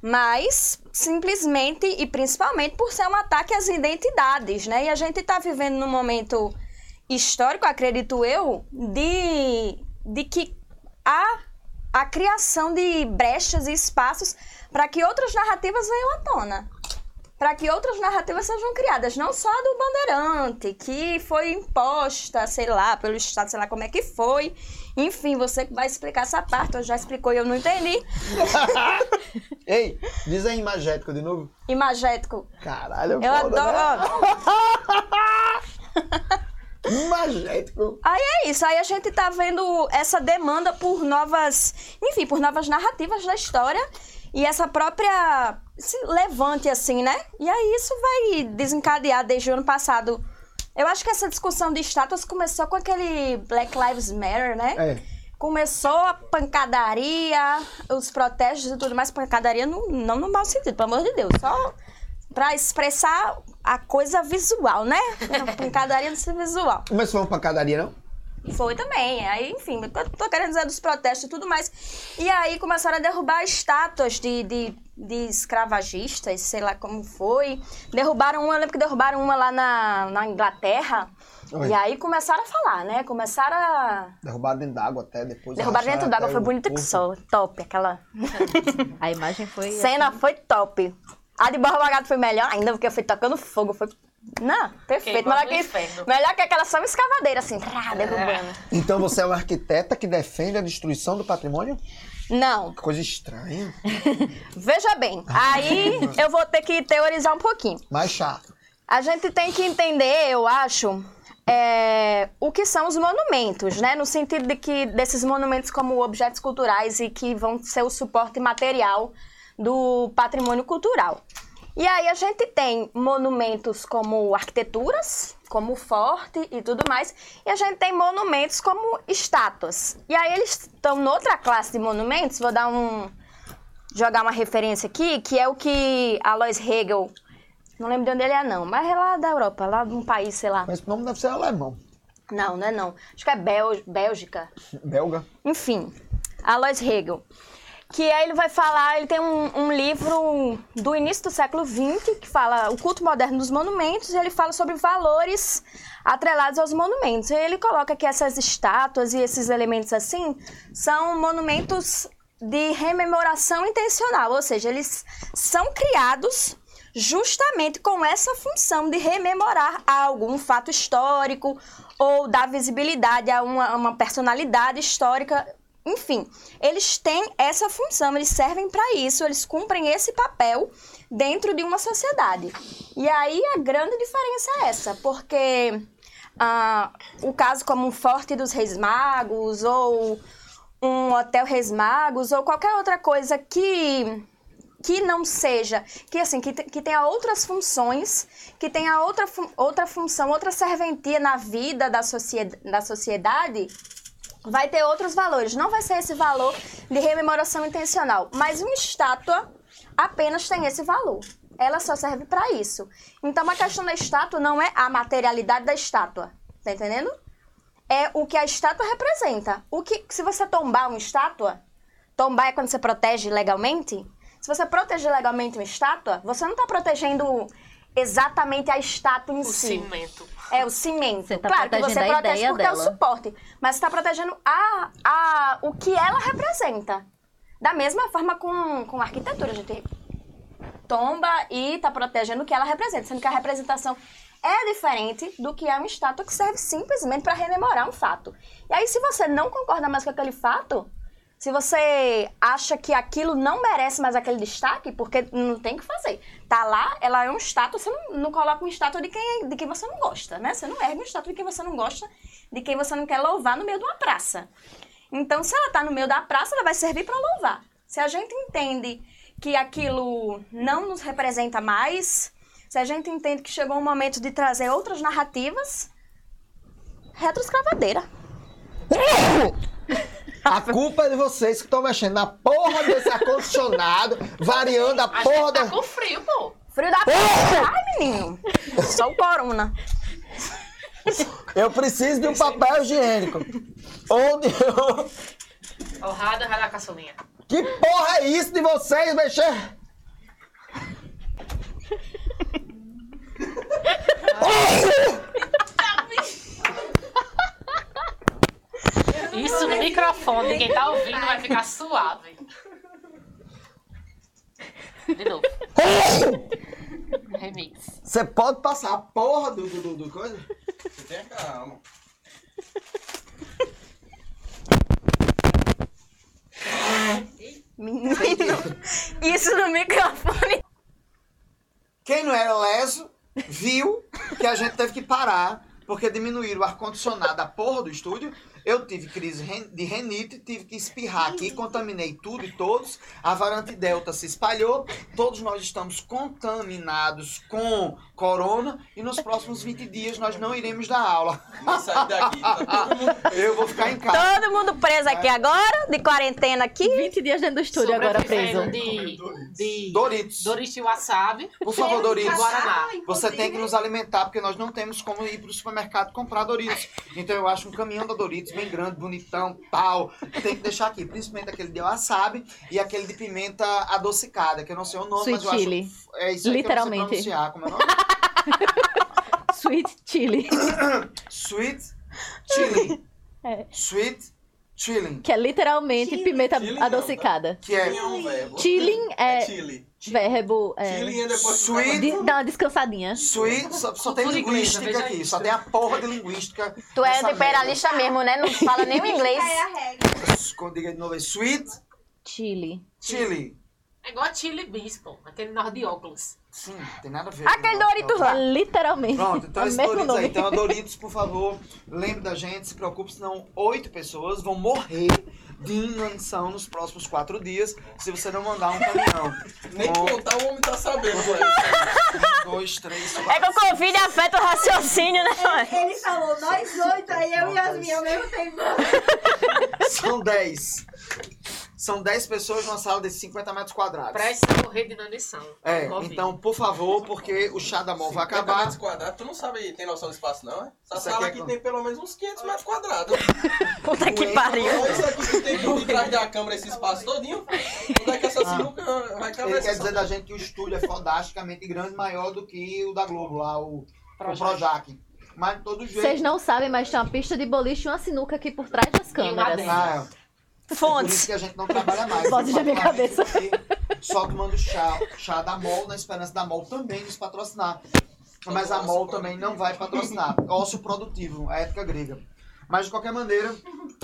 mas simplesmente e principalmente por ser um ataque às identidades, né? E a gente está vivendo num momento histórico, acredito eu, de, de que há a criação de brechas e espaços para que outras narrativas venham à tona para que outras narrativas sejam criadas, não só a do Bandeirante, que foi imposta, sei lá, pelo Estado, sei lá como é que foi. Enfim, você que vai explicar essa parte, eu já explicou e eu não entendi. Ei, diz aí imagético de novo. Imagético. Caralho, Eu foda, adoro. né? Imagético. Aí é isso, aí a gente tá vendo essa demanda por novas, enfim, por novas narrativas da história e essa própria esse levante assim, né? E aí isso vai desencadear desde o ano passado. Eu acho que essa discussão de status começou com aquele Black Lives Matter, né? É. Começou a pancadaria, os protestos e tudo mais, pancadaria no- não no mau sentido, pelo amor de Deus, só pra expressar a coisa visual, né? pancadaria no ser visual. Mas foi uma pancadaria, não? Foi também. Aí, enfim, tô, tô querendo dizer dos protestos e tudo mais. E aí começaram a derrubar estátuas de, de, de escravagistas, sei lá como foi. Derrubaram uma, eu lembro que derrubaram uma lá na, na Inglaterra. Oi. E aí começaram a falar, né? Começaram a. Derrubaram dentro d'água até depois. Derrubaram dentro d'água, foi bonito que só. Top, aquela. A imagem foi. Cena foi top. A de Borra Bagado foi melhor ainda, porque foi tocando fogo. Foi. Não, perfeito. Queimando Melhor que, melhor que aquela só uma escavadeira, assim, derrubando. Então você é uma arquiteta que defende a destruição do patrimônio? Não, Que coisa estranha. Veja bem, aí eu vou ter que teorizar um pouquinho. Mais chato. A gente tem que entender, eu acho, é, o que são os monumentos, né? No sentido de que desses monumentos como objetos culturais e que vão ser o suporte material do patrimônio cultural. E aí a gente tem monumentos como arquiteturas, como forte e tudo mais, e a gente tem monumentos como estátuas. E aí eles estão noutra classe de monumentos, vou dar um jogar uma referência aqui, que é o que Alois Hegel não lembro de onde ele é, não. Mas é lá da Europa, lá de um país, sei lá. Mas o nome deve ser alemão. Não, não é não. Acho que é Bel Bélgica. Belga. Enfim, Alois Hegel. Que aí ele vai falar, ele tem um, um livro do início do século XX que fala o culto moderno dos monumentos e ele fala sobre valores atrelados aos monumentos. E ele coloca que essas estátuas e esses elementos assim são monumentos de rememoração intencional, ou seja, eles são criados justamente com essa função de rememorar algo, um fato histórico ou dar visibilidade a uma, a uma personalidade histórica. Enfim, eles têm essa função, eles servem para isso, eles cumprem esse papel dentro de uma sociedade. E aí a grande diferença é essa, porque ah, o caso como um Forte dos Reis Magos ou um Hotel Reis Magos ou qualquer outra coisa que que não seja, que assim, que, que tenha outras funções, que tenha outra, outra função, outra serventia na vida da, da sociedade, vai ter outros valores. Não vai ser esse valor de rememoração intencional, mas uma estátua apenas tem esse valor. Ela só serve para isso. Então a questão da estátua não é a materialidade da estátua, tá entendendo? É o que a estátua representa. O que se você tombar uma estátua, tombar é quando você protege legalmente. Se você proteger legalmente uma estátua, você não está protegendo exatamente a estátua em O si. cimento. É o cimento. Você tá claro que você protege porque é o dela. suporte, mas você está protegendo a, a, o que ela representa. Da mesma forma com, com a arquitetura, a gente tomba e está protegendo o que ela representa, sendo que a representação é diferente do que é uma estátua que serve simplesmente para rememorar um fato. E aí, se você não concorda mais com aquele fato, se você acha que aquilo não merece mais aquele destaque, porque não tem o que fazer. Tá lá, ela é um estátua, você não, não coloca uma estátua de quem, de quem você não gosta, né? Você não ergue uma estátua de quem você não gosta, de quem você não quer louvar no meio de uma praça. Então, se ela tá no meio da praça, ela vai servir para louvar. Se a gente entende que aquilo não nos representa mais, se a gente entende que chegou um momento de trazer outras narrativas, retroescravadeira. A culpa é de vocês que estão mexendo na porra desse ar-condicionado, variando a A porra gente tá da. com frio, pô. Frio da porra! Ai, menino! Só o corona. Eu preciso de um papel higiênico. Onde eu. Honrada, rada caçulinha. Que porra é isso de vocês mexer? Isso no microfone, quem tá ouvindo vai ficar suave. De novo. Remix. Você pode passar a porra do, do, do- coisa? Você tenha calma. Menino, isso no microfone. Quem não era leso viu que a gente teve que parar porque diminuíram o ar-condicionado da porra do estúdio. Eu tive crise de renite, tive que espirrar aqui, contaminei tudo e todos. A variante Delta se espalhou, todos nós estamos contaminados com corona e nos próximos 20 dias nós não iremos dar aula. Daqui, tá todo mundo Eu vou ficar em casa. Todo mundo preso aqui agora, de quarentena aqui. 20 dias dentro do estúdio agora preso. De, de Doritos. Doritos e wasabi. Por favor, Doritos. Guaraná. Você tem que nos alimentar, porque nós não temos como ir pro supermercado comprar Doritos. Então eu acho um caminhão da Doritos bem grande, bonitão, tal. Tem que deixar aqui. Principalmente aquele de wasabi e aquele de pimenta adocicada, que eu não sei o nome, Sweet mas eu chili. acho. É isso aí Literalmente. que eu não sei pronunciar. Como é o nome? Sweet chili. Sweet chili. É. Sweet chilling. Que é literalmente pimenta Chili não, adocicada. Que é Chilling é um verbo. Chilling é, chili. verbo. É, Chilling é depois Sweet. de- dá uma descansadinha. Sweet, só, só tem inglês, linguística aqui, só tem a porra de linguística. Tu é imperialista mesmo, né? Não fala nem o inglês. merda. Diga de novo aí. Sweet Chili. chili. É igual a chili beans, pô. Aquele nós de óculos. Sim, tem nada a ver. Aquele com- Doritos lá. É literalmente. Pronto, então é esse Doritos aí. nome. Então, Doritos, por favor, lembre da gente, se preocupe, senão oito pessoas vão morrer de inanição nos próximos quatro dias se você não mandar um caminhão. Nem Com contar o homem tá sabendo. um, dois, três, É quatro. que o Covid afeta o raciocínio, né? mãe? Ele falou nós oito, aí eu e Yasmin ao mesmo tempo. São dez. São dez pessoas numa sala de 50 metros quadrados. Prestes a morrer de inanição. É, Covid. então, por favor, porque o chá da mol vai 50 acabar. metros quadrados, tu não sabe, tem noção do espaço não, é? Essa Isso sala aqui é aqui com- tem pelo menos uns 500 metros quadrados. Puta que pariu. Olha isso aqui que tem por trás da câmera, esse espaço todinho. Onde é que essa sinuca vai caber Ele quer dizer da gente que o estúdio é fodasticamente grande, maior do que o da Globo lá, o, o Projac. Mas de todo jeito. Vocês não sabem, mas tem uma pista de boliche e uma sinuca aqui por trás das câmeras. Ah, é. Por isso Fontes. que a gente não trabalha mais. Vozes da minha cabeça. Só tomando chá, chá da MOL, na esperança da MOL também nos patrocinar. Mas a MOL também não vai patrocinar. Ócio produtivo, a ética grega. Mas de qualquer maneira,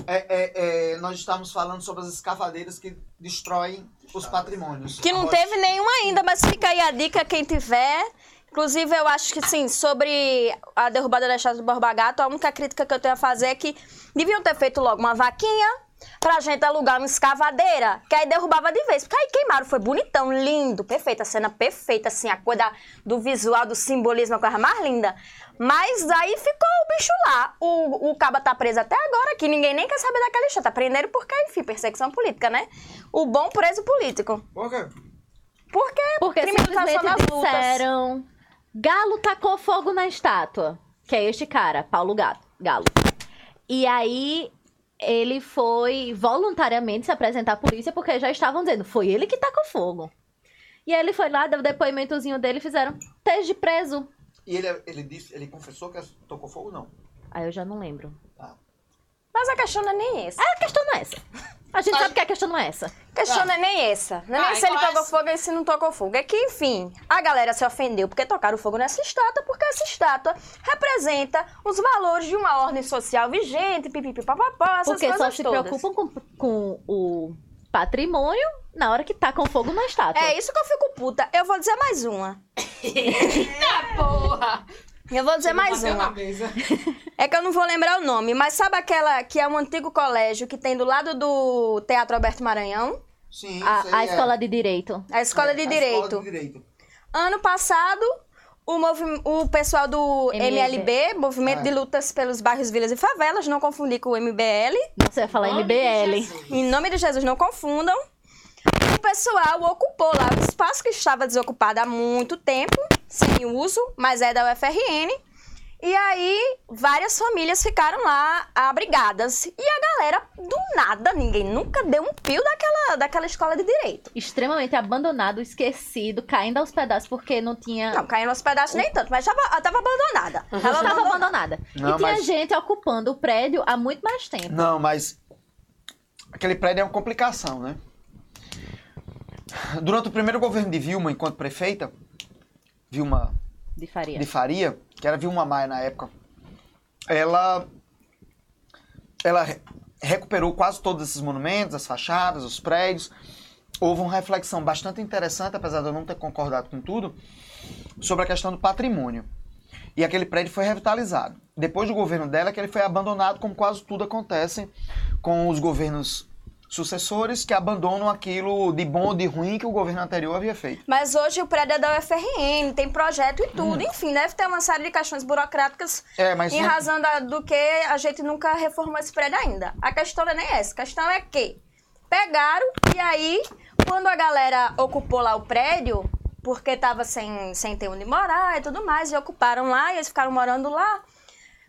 é, é, é, nós estamos falando sobre as escavadeiras que destroem os patrimônios. Que não teve nenhum ainda, mas fica aí a dica, quem tiver. Inclusive, eu acho que, sim, sobre a derrubada da estátua do Borba Gato, a única crítica que eu tenho a fazer é que deviam ter feito logo uma vaquinha pra gente alugar uma escavadeira, que aí derrubava de vez. Porque aí queimaram, foi bonitão, lindo, perfeito, a cena perfeita, assim, a coisa do visual, do simbolismo, a coisa mais linda. Mas aí ficou o bicho lá. O, o caba tá preso até agora, que ninguém nem quer saber daquela história. Tá prendendo porque, enfim, perseguição política, né? O bom preso político. Por quê? Porque, Porque simplesmente lutas. disseram. Galo tacou fogo na estátua. Que é este cara, Paulo Gato, Galo. E aí ele foi voluntariamente se apresentar à polícia porque já estavam dizendo, foi ele que tacou fogo. E aí ele foi lá, deu o depoimentozinho dele e fizeram, esteja preso. E ele, ele disse, ele confessou que tocou fogo, não. Aí eu já não lembro. Mas a questão não é nem essa. A questão não é essa. A gente sabe que a questão não é essa. A questão não é nem essa. Não é nem Ah, se ele tocou essa- fogo e se não tocou fogo. É que, enfim, a galera se ofendeu porque tocaram fogo nessa estátua, porque essa estátua representa os valores de uma ordem social vigente, pipipi, papapá, essas Porque só coisas se todas. preocupam com, com o patrimônio na hora que tacam fogo na estátua. É isso que eu fico puta. Eu vou dizer mais uma. Eita porra! Eu vou dizer mais uma. mesa. É que eu não vou lembrar o nome, mas sabe aquela que é um antigo colégio que tem do lado do Teatro Alberto Maranhão? Sim, A, a é. escola de direito. A Escola É, de a Direito. Escola de Direito. Ano passado, o, movi- o pessoal do MLB. MLB, Movimento É. de Lutas pelos Bairros, Vilas e Favelas, não confundir com o MBL, Você vai falar Nome MBL. Em nome de Jesus, não confundam. O pessoal ocupou lá o espaço que estava desocupado há muito tempo, sem uso, mas é da UFRN. E aí, várias famílias ficaram lá abrigadas. E a galera, do nada, ninguém nunca deu um pio daquela, daquela escola de direito. Extremamente abandonado, esquecido, caindo aos pedaços porque não tinha. Não, caiu nos pedaços nem tanto, mas estava abandonada. Tava Estava abandonada. abandonada. Não, e tinha mas- gente ocupando o prédio há muito mais tempo. Não, mas aquele prédio é uma complicação, né? Durante o primeiro governo de Vilma, enquanto prefeita, Vilma De Faria. de Faria, que era Vilma Maia na época, ela, ela re- recuperou quase todos esses monumentos, as fachadas, os prédios. Houve uma reflexão bastante interessante, apesar de eu não ter concordado com tudo, sobre a questão do patrimônio. E aquele prédio foi revitalizado. Depois do governo dela, que ele foi abandonado, como quase tudo acontece com os governos sucessores que abandonam aquilo de bom ou de ruim que o governo anterior havia feito. Mas hoje o prédio é da UFRN, tem projeto e tudo. Enfim, deve ter uma série de questões burocráticas É, em não- razão da- do que a gente nunca reformou esse prédio ainda. A questão não é nem essa. A questão é que pegaram e aí, quando a galera ocupou lá o prédio, porque tava sem, sem ter onde morar e tudo mais, e ocuparam lá, e eles ficaram morando lá,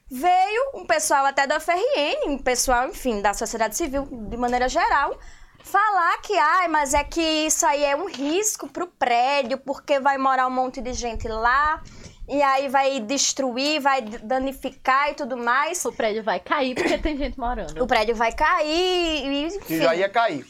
veio um pessoal até da FRN, um pessoal, enfim, da sociedade civil de maneira geral, falar que, ai, mas é que isso aí é um risco pro prédio, porque vai morar um monte de gente lá, e aí vai destruir, vai danificar e tudo mais. O prédio vai cair porque tem gente morando. O prédio vai cair, e, enfim, Que já ia cair.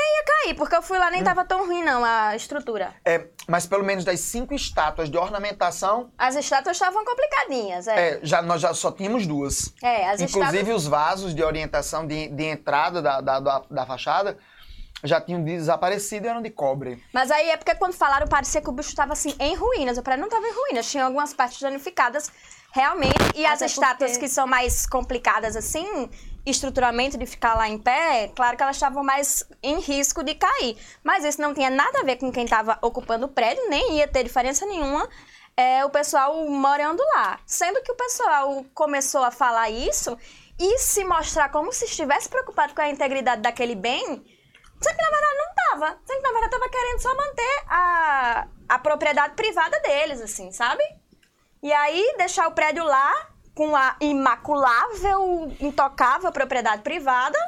Ia cair, porque eu fui lá nem tava tão ruim não a estrutura. É, mas pelo menos das cinco estátuas de ornamentação, As estátuas estavam complicadinhas, é. é, já, nós já só tínhamos duas. É, as Inclusive estátuas... os vasos de orientação de, de entrada da, da, da, da fachada já tinham desaparecido e eram de cobre. Mas aí é porque quando falaram, parecia que o bicho tava assim, em ruínas. O prédio não tava em ruínas, tinha algumas partes danificadas realmente. E as Até estátuas porque- que são mais complicadas assim, estruturalmente de ficar lá em pé, claro que elas estavam mais em risco de cair. Mas isso não tinha nada a ver com quem tava ocupando o prédio, nem ia ter diferença nenhuma. É, o pessoal morando lá. Sendo que o pessoal começou a falar isso e se mostrar como se estivesse preocupado com a integridade daquele bem, só que na verdade não tava. Só que na verdade tava querendo só manter a, a propriedade privada deles, assim, sabe? E aí deixar o prédio lá com a imaculável, intocável propriedade privada,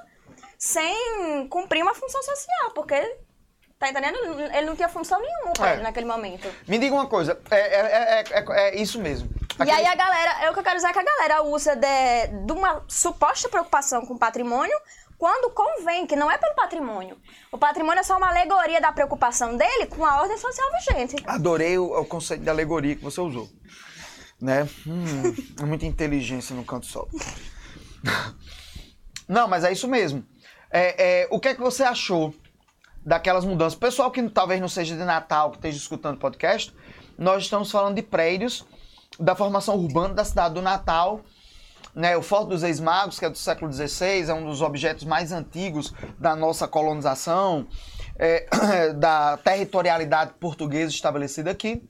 sem cumprir uma função social, porque, tá entendendo? Ele não tinha função nenhuma, É. naquele momento. Me diga uma coisa, é, é, é, é- é isso mesmo. E aí a galera, é o que eu quero dizer é que a galera usa de, de uma suposta preocupação com o patrimônio quando convém, que não é pelo patrimônio. O patrimônio é só uma alegoria da preocupação dele com a ordem social vigente. Adorei o, o conceito de alegoria que você usou. Né? Hum, é muita inteligência no canto só. Não, mas é isso mesmo. É, é, o que é que você achou daquelas mudanças? Pessoal que talvez não seja de Natal, que esteja escutando o podcast, nós estamos falando de prédios da formação urbana da cidade do Natal. Né, o Forte dos Ex-Magos, que é do século XVI, é um dos objetos mais antigos da nossa colonização, é, da territorialidade portuguesa estabelecida aqui.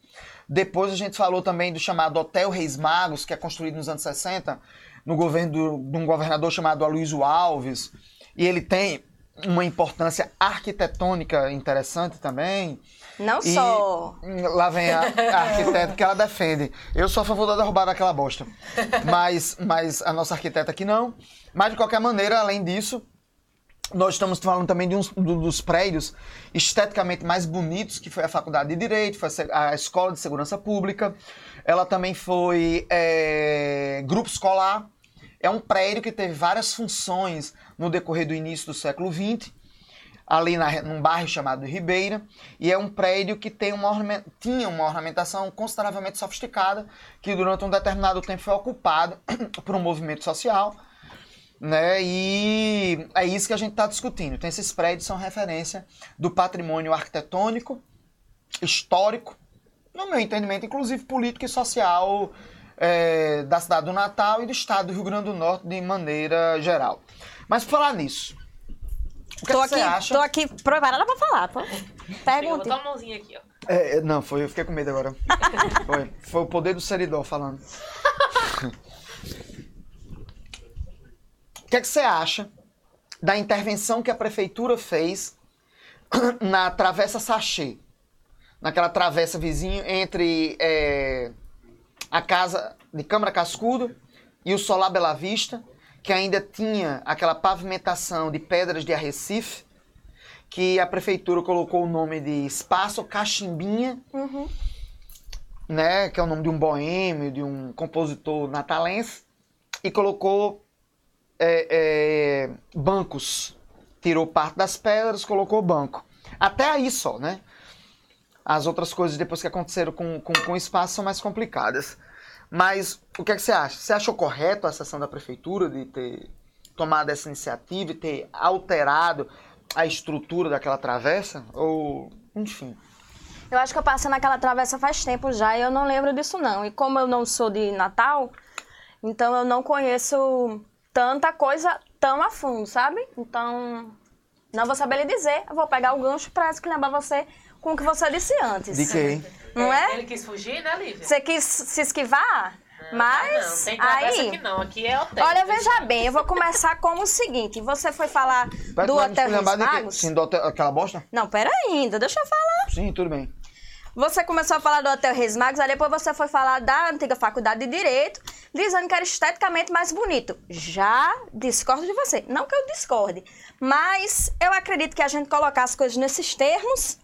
Depois a gente falou também do chamado Hotel Reis Magos, que é construído nos anos 60, no governo do- de um governador chamado Aloysio Alves. E ele tem uma importância arquitetônica interessante também. Não E só. lá vem a, a arquiteta que ela defende. Eu sou a favor da derrubada daquela bosta. Mas, mas a nossa arquiteta aqui não. Mas de qualquer maneira, além disso, nós estamos falando também de do- dos prédios esteticamente mais bonitos, que foi a Faculdade de Direito, foi a Escola de Segurança Pública. Ela também foi é, grupo escolar. É um prédio que teve várias funções no decorrer do início do século XX ali na, num bairro chamado Ribeira, e é um prédio que tem uma tinha uma ornamentação consideravelmente sofisticada, que durante um determinado tempo foi ocupado por um movimento social, né? E é isso que a gente está discutindo. Então, esses prédios são referência do patrimônio arquitetônico, histórico, no meu entendimento, inclusive político e social é, da cidade do Natal e do estado do Rio Grande do Norte de maneira geral. Mas por falar nisso, o que, Tô é que aqui, você acha? tô aqui preparada pra falar, pô. Eu vou botar uma mãozinha aqui, ó. É, é, não, foi, eu fiquei com medo agora. foi, foi o poder do seridó falando. O que é que você acha da intervenção que a prefeitura fez na Travessa Sachê? Naquela travessa vizinho entre é, a casa de Câmara Cascudo e o Solar Bela Vista, que ainda tinha aquela pavimentação de pedras de arrecife, que a prefeitura colocou o nome de Espaço Cachimbinha, Uhum. né, que é o nome de um boêmio, de um compositor natalense, e colocou é, é, bancos. Tirou parte das pedras, colocou banco. Até aí só, né? As outras coisas depois que aconteceram com, com, com o espaço são mais complicadas. Mas o que, é que você acha? Você achou correto a sessão da prefeitura de ter tomado essa iniciativa e ter alterado a estrutura daquela travessa? Ou, enfim. Eu acho que eu passei naquela travessa faz tempo já e eu não lembro disso não. E como eu não sou de Natal, então eu não conheço tanta coisa tão a fundo, sabe? Então, não vou saber lhe dizer. Eu vou pegar o gancho pra lembrar você com o que você disse antes. De quê? Não é? Ele quis fugir, né, Lívia? Você quis se esquivar? Não, Mas não, tem travessa aí, aqui não, aqui é hotel. olha, veja bem, eu vou começar com o seguinte. Você foi falar Vai- do Hotel esculhambar quê? Magos? Sim, do hotel, aquela bosta? Não, pera ainda, deixa eu falar. Sim, tudo bem. Você começou a falar do Hotel Reis Magos, aí depois você foi falar da antiga faculdade de Direito, dizendo que era esteticamente mais bonito. Já discordo de você. Não que eu discorde, mas eu acredito que a gente colocar as coisas nesses termos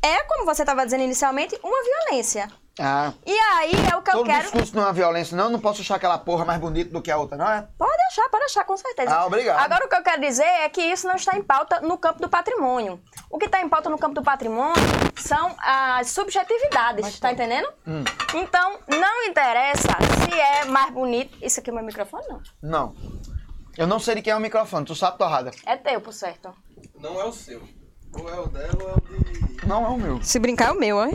é, como você estava dizendo inicialmente, uma violência. Ah, E aí é o que eu todo quero. discurso não é violência, não. Eu não posso achar aquela porra mais bonita do que a outra, não é? Pode deixar, pode deixar, com certeza. Ah, obrigado. Agora, o que eu quero dizer é que isso não está em pauta no campo do patrimônio. O que está em pauta no campo do patrimônio são as subjetividades, está entendendo? Hum. Então, não interessa se é mais bonito. Isso aqui é o meu microfone? Não. Não. Eu não sei de quem é o microfone, tu sabe, torrada. É teu, por certo. Não é o seu. Ou é o dela ou é o de. Não é o meu. Se brincar, é o meu, ó.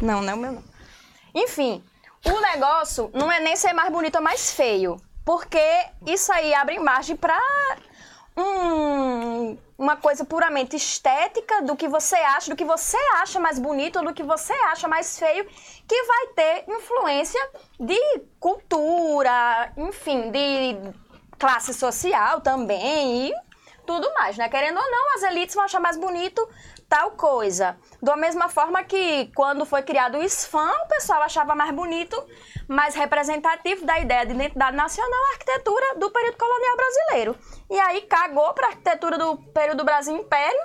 Não, não é o meu, não. Enfim, o negócio não é nem ser mais bonito ou mais feio. Porque isso aí abre margem pra um- uma coisa puramente estética do que você acha, do que você acha mais bonito ou do que você acha mais feio, que vai ter influência de cultura, enfim, de classe social também e tudo mais, né? Querendo ou não, as elites vão achar mais bonito tal coisa. Da mesma forma que quando foi criado o SFAM, o pessoal achava mais bonito, mais representativo da ideia de identidade nacional a arquitetura do período colonial brasileiro. E aí cagou para a arquitetura do período Brasil Império.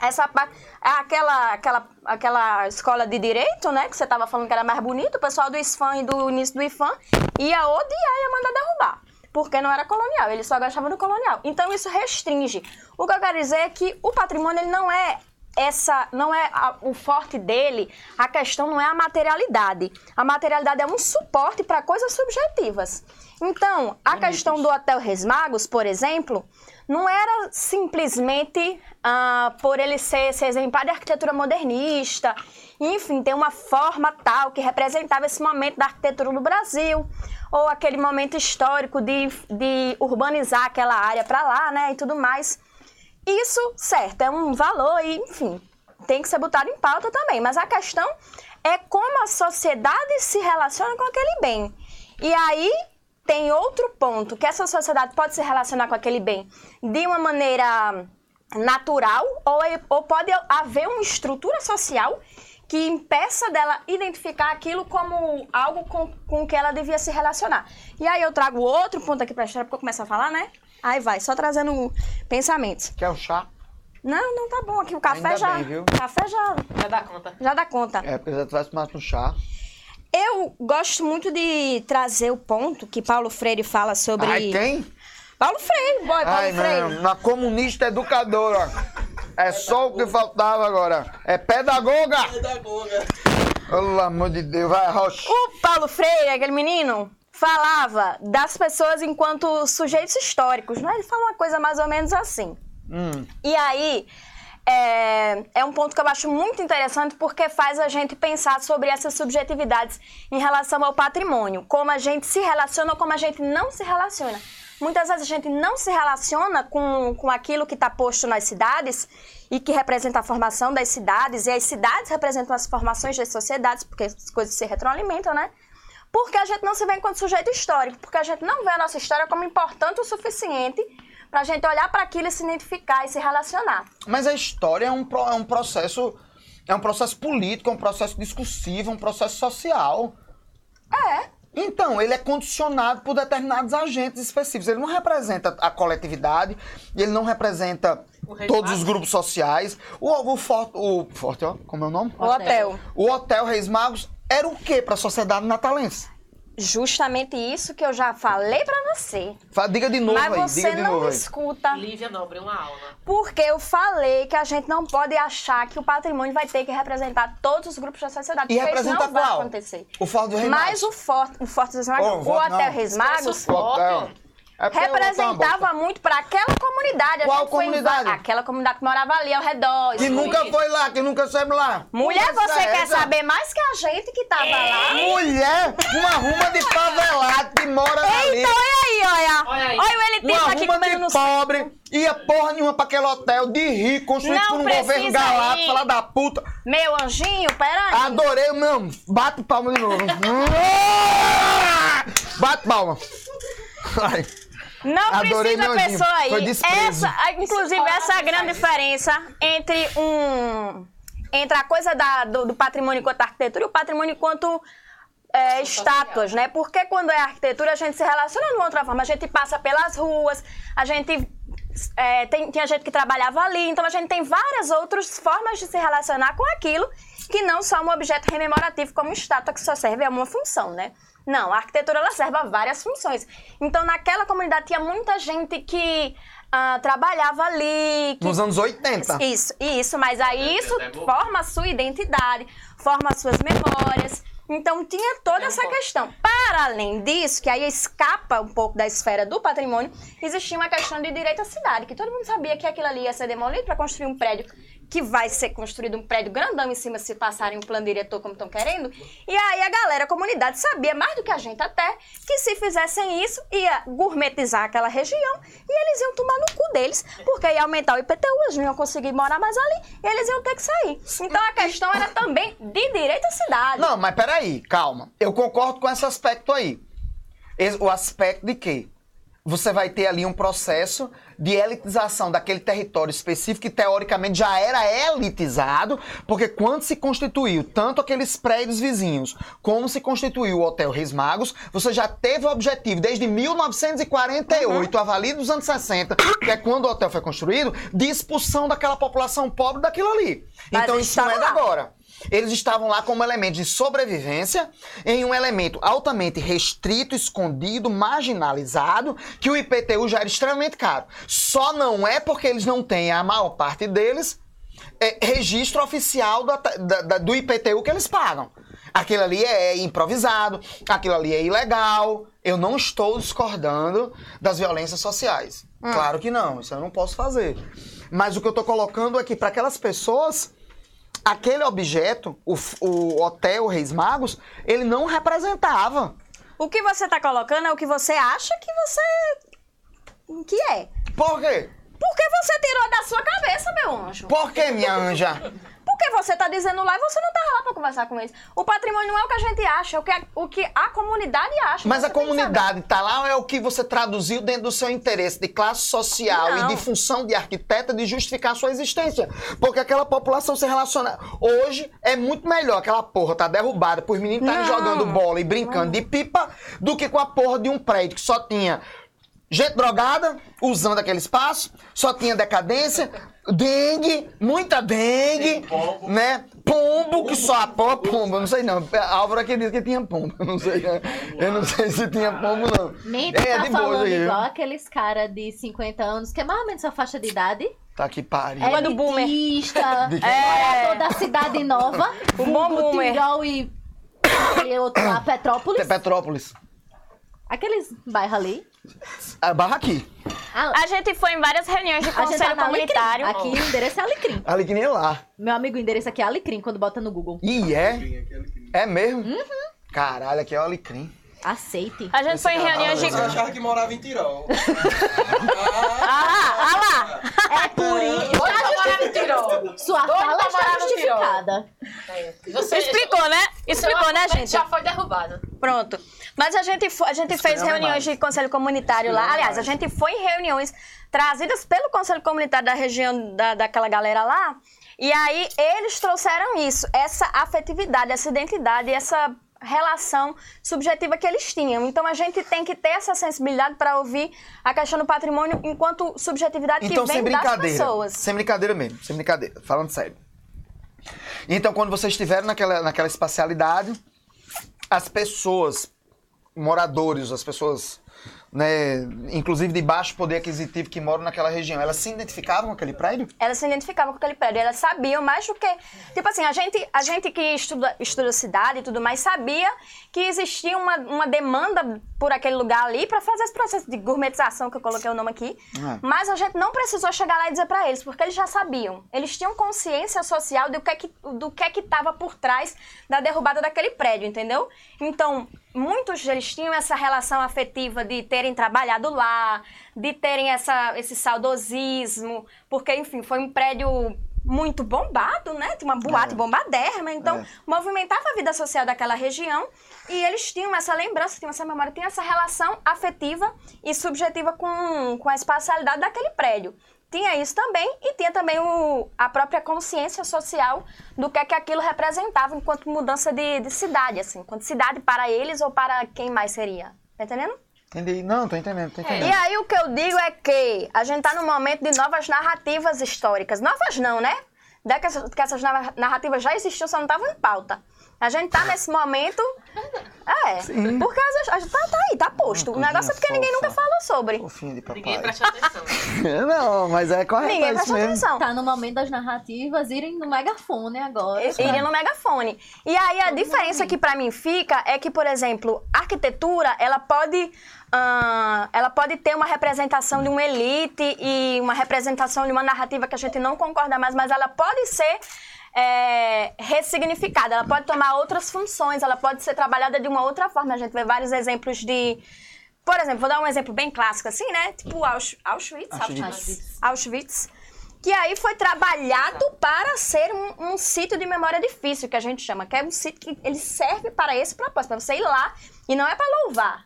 Essa pa- aquela, aquela, aquela escola de direito, né, que você estava falando que era mais bonito, o pessoal do SFAM e do início do IFAM ia odiar e ia mandar derrubar porque não era colonial, ele só gostava do colonial. Então isso restringe. O que eu quero dizer é que o patrimônio ele não é essa, não é a- o forte dele, a questão não é a materialidade. A materialidade é um suporte para coisas subjetivas. Então, a questão do Hotel Reis Magos, por exemplo, não era simplesmente ah, por ele ser esse exemplar de arquitetura modernista, enfim, ter uma forma tal que representava esse momento da arquitetura no Brasil, ou aquele momento histórico de, de urbanizar aquela área para lá, né, e tudo mais. Isso, certo, é um valor e, enfim, tem que ser botado em pauta também. Mas a questão é como a sociedade se relaciona com aquele bem. E aí tem outro ponto, que essa sociedade pode se relacionar com aquele bem de uma maneira natural ou, é- ou pode haver uma estrutura social que impeça dela identificar aquilo como algo com, com que ela devia se relacionar. E aí eu trago outro ponto aqui pra história, porque eu começo a falar, né? Aí vai, só trazendo pensamentos. Quer o chá? Não, não tá bom aqui. O café Ainda já. bem, viu? Café já, Já dá conta. já dá conta. É, porque se tivesse tomado um chá. Eu gosto muito de trazer o ponto que Paulo Freire fala sobre. Ai, quem? Paulo Freire, boy, Paulo Ai, Freire. não. Na comunista educadora. É só o que faltava agora. É pedagoga. Pedagoga. Pelo amor de Deus, vai, Rocha. O Paulo Freire, aquele menino, falava das pessoas enquanto sujeitos históricos, né? Ele fala uma coisa mais ou menos assim. Hum. E aí, é, é um ponto que eu acho muito interessante porque faz a gente pensar sobre essas subjetividades em relação ao patrimônio. Como a gente se relaciona ou como a gente não se relaciona. Muitas vezes a gente não se relaciona com, com aquilo que está posto nas cidades e que representa a formação das cidades, e as cidades representam as formações das sociedades, porque as coisas se retroalimentam, né? Porque a gente não se vê enquanto sujeito histórico, porque a gente não vê a nossa história como importante o suficiente para a gente olhar para aquilo e se identificar e se relacionar. Mas a história é um, pro- é um processo. É um processo político, é um processo discursivo, é um processo social. É. Então, ele é condicionado por determinados agentes específicos. Ele não representa a coletividade, ele não representa todos os grupos sociais. O, o, Forte, o Forte, ó, como é o nome? O hotel. O Hotel Reis Magos era o quê para a sociedade natalense? justamente isso que eu já falei pra você. Diga de novo Mas aí, você diga de não novo me aí. escuta. Lívia Nobre, uma aula. Porque eu falei que a gente não pode achar que o patrimônio vai ter que representar todos os grupos da sociedade. E porque isso representa não vai qual? acontecer. O Forte do Rei Mas Magos. o Forte, o Forte dos Reis Magos, Oh, o Hotel. Reis Magos, o Forte, foco. É o é representava muito para aquela comunidade. A Qual gente foi em comunidade? Aquela comunidade que morava ali ao redor. Que isso. nunca foi lá, que nunca esteve lá. Mulher, você é quer essa? saber mais que a gente que tava lá? Mulher, uma ruma de favelado que mora ali. Então, olha aí, olha. Olha aí. Olha o elitismo Uma aqui comendo de no pobre, ia porra nenhuma pra aquele hotel de rico, construído Não por um governo galáctico, ir. fala da puta. Meu anjinho, peraí. Adorei, não, bate palma de novo. bate palma. Ai. Não Adorei precisa anjinho. pessoa aí. Essa, inclusive, essa é a grande diferença entre um. Entre a coisa da- do, do patrimônio enquanto arquitetura e o patrimônio enquanto é, estátuas, né? Porque quando é arquitetura, a gente se relaciona de uma outra forma. A gente passa pelas ruas, a gente. é, tem, tinha gente que trabalhava ali, então a gente tem várias outras formas de se relacionar com aquilo que não só um objeto rememorativo como estátua que só serve a uma função, né? Não, a arquitetura ela serve a várias funções. Então, naquela comunidade tinha muita gente que ah, trabalhava ali, que Nos anos 80. isso, isso, mas aí isso pegou? forma a sua identidade, forma as suas memórias. Então tinha toda essa questão. Para além disso, que aí escapa um pouco da esfera do patrimônio, existia uma questão de direito à cidade, que todo mundo sabia que aquilo ali ia ser demolido para construir um prédio que vai ser construído um prédio grandão em cima se passarem um plano diretor como estão querendo. E aí a galera, a comunidade sabia mais do que a gente até que se fizessem isso ia gourmetizar aquela região e eles iam tomar no cu deles, porque ia aumentar o IPTU, eles não iam conseguir morar mais ali e eles iam ter que sair. Então a questão era também de direito à cidade. Não, mas peraí, calma. Eu concordo com esse aspecto aí. O aspecto de que você vai ter ali um processo de elitização daquele território específico que teoricamente já era elitizado, porque quando se constituiu tanto aqueles prédios vizinhos como se constituiu o Hotel Reis Magos, você já teve o objetivo desde 1948, avali dos anos 60, que é quando o hotel foi construído, de expulsão daquela população pobre daquilo ali. Mas então isso não é da lá. agora. Eles estavam lá como elemento de sobrevivência, em um elemento altamente restrito, escondido, marginalizado, que o IPTU já era extremamente caro. Só não é porque eles não têm, a maior parte deles, é, registro oficial da- da- da- do IPTU que eles pagam. Aquilo ali é improvisado, aquilo ali é ilegal. Eu não estou discordando das violências sociais. Claro que não, isso eu não posso fazer. Mas o que eu estou colocando é que para aquelas pessoas aquele objeto, o, o Hotel Reis Magos, ele não representava. O que você tá colocando é o que você acha que você. que é. Por quê? Porque você tirou da sua cabeça, meu anjo. Por quê, minha anja? Porque você tá dizendo lá e você não tava lá pra conversar com eles. O patrimônio não é o que a gente acha, é o que a, o que a comunidade acha. Mas a comunidade tá lá ou é o que você traduziu dentro do seu interesse de classe social Não. e de função de arquiteta de justificar a sua existência? Porque aquela população se relaciona. Hoje é muito melhor aquela porra tá derrubada por meninos estarem Não. jogando bola e brincando de pipa do que com a porra de um prédio que só tinha gente drogada usando aquele espaço, só tinha decadência, dengue, muita dengue, pombo. né? Pombo, que só a porra, pombo, eu não sei não. A Álvaro aqui disse que tinha pombo, eu não sei, né? eu não sei se tinha pombo não. Nem tu É, tá de boa falando aí. igual aqueles caras de 50 anos, que é mais ou menos sua faixa de idade. Tá que pariu. É do boomer. Que- morador da cidade nova. O bom boomer. Tirol e aquele outro lá, Petrópolis. Petrópolis. Aqueles bairros ali. A barra aqui. Ah, A gente foi em várias reuniões de a gente conselho tá Alecrim. comunitário. Aqui o endereço é Alecrim. Que nem lá. Meu amigo, o endereço aqui é Alecrim, quando bota no Google. Ih, é? É mesmo? Uhum. Caralho, aqui é o Alecrim. Aceite. A gente foi em reuniões de. Você achava que morava em Tirol. Ah lá, ah lá! É por isso. Doido pra morar no Tirol. Sua Doido fala está justificada. É. Você- Explicou, né? Explicou, né, gente? já foi derrubado. Pronto. Mas a gente, a gente fez reuniões mais. de conselho comunitário lá. Aliás, a gente foi em reuniões trazidas pelo conselho comunitário da região da, daquela galera lá. E aí eles trouxeram isso, essa afetividade, essa identidade, essa relação subjetiva que eles tinham. Então a gente tem que ter essa sensibilidade para ouvir a questão do patrimônio enquanto subjetividade Então, que sem vem das pessoas. Sem brincadeira mesmo, sem brincadeira. Falando sério. Então, quando vocês estiveram naquela, naquela espacialidade, as pessoas moradores, as pessoas, né, inclusive de baixo poder aquisitivo que moram naquela região, elas se identificavam com aquele prédio? Elas se identificavam com aquele prédio, elas sabiam mais do que. Tipo assim, a gente, a gente que estuda, estuda cidade e tudo mais sabia que existia uma, uma demanda por aquele lugar ali para fazer esse processo de gourmetização, que eu coloquei o nome aqui. É. Mas a gente não precisou chegar lá e dizer para eles, porque eles já sabiam. Eles tinham consciência social do que é que do que é que estava por trás da derrubada daquele prédio, entendeu? Então, muitos deles tinham essa relação afetiva de terem trabalhado lá, de terem essa, esse saudosismo, porque, enfim, foi um prédio muito bombado, né? Tinha uma boate É. bombadérrima, então É. movimentava a vida social daquela região e eles tinham essa lembrança, tinham essa memória, tinham essa relação afetiva e subjetiva com, com a espacialidade daquele prédio. Tinha isso também e tinha também o, a própria consciência social do que é que aquilo representava enquanto mudança de, de cidade, assim, enquanto cidade para eles ou para quem mais seria. Tá entendendo? Entendi. Não, tô entendendo, tô E entendendo. aí o que eu digo é que a gente tá num momento de novas narrativas históricas. Novas não, né? Que essas, que essas narra- narrativas já existiam, só não estavam em pauta. A gente tá nesse momento. É. Sim. Porque as- a gente tá, tá aí, tá posto. O negócio é porque ninguém nunca falou sobre. Fofinho de papai. Ninguém presta atenção. Não, mas é correto, Ninguém mesmo. atenção. Tá no momento das narrativas irem no megafone agora. I- Iria no megafone. E aí a diferença que pra mim fica é que, por exemplo, a arquitetura, ela pode, ah, ela pode ter uma representação de uma elite e uma representação de uma narrativa que a gente não concorda mais, mas ela pode ser é, ressignificada, ela pode tomar outras funções, ela pode ser trabalhada de uma outra forma. A gente vê vários exemplos de... Por exemplo, vou dar um exemplo bem clássico assim, né? Tipo Ausch- Auschwitz. Auschwitz. Auschwitz. Que aí foi trabalhado para ser um, um sítio de memória difícil, que a gente chama, que é um sítio que ele serve para esse propósito, para você ir lá e não é para louvar.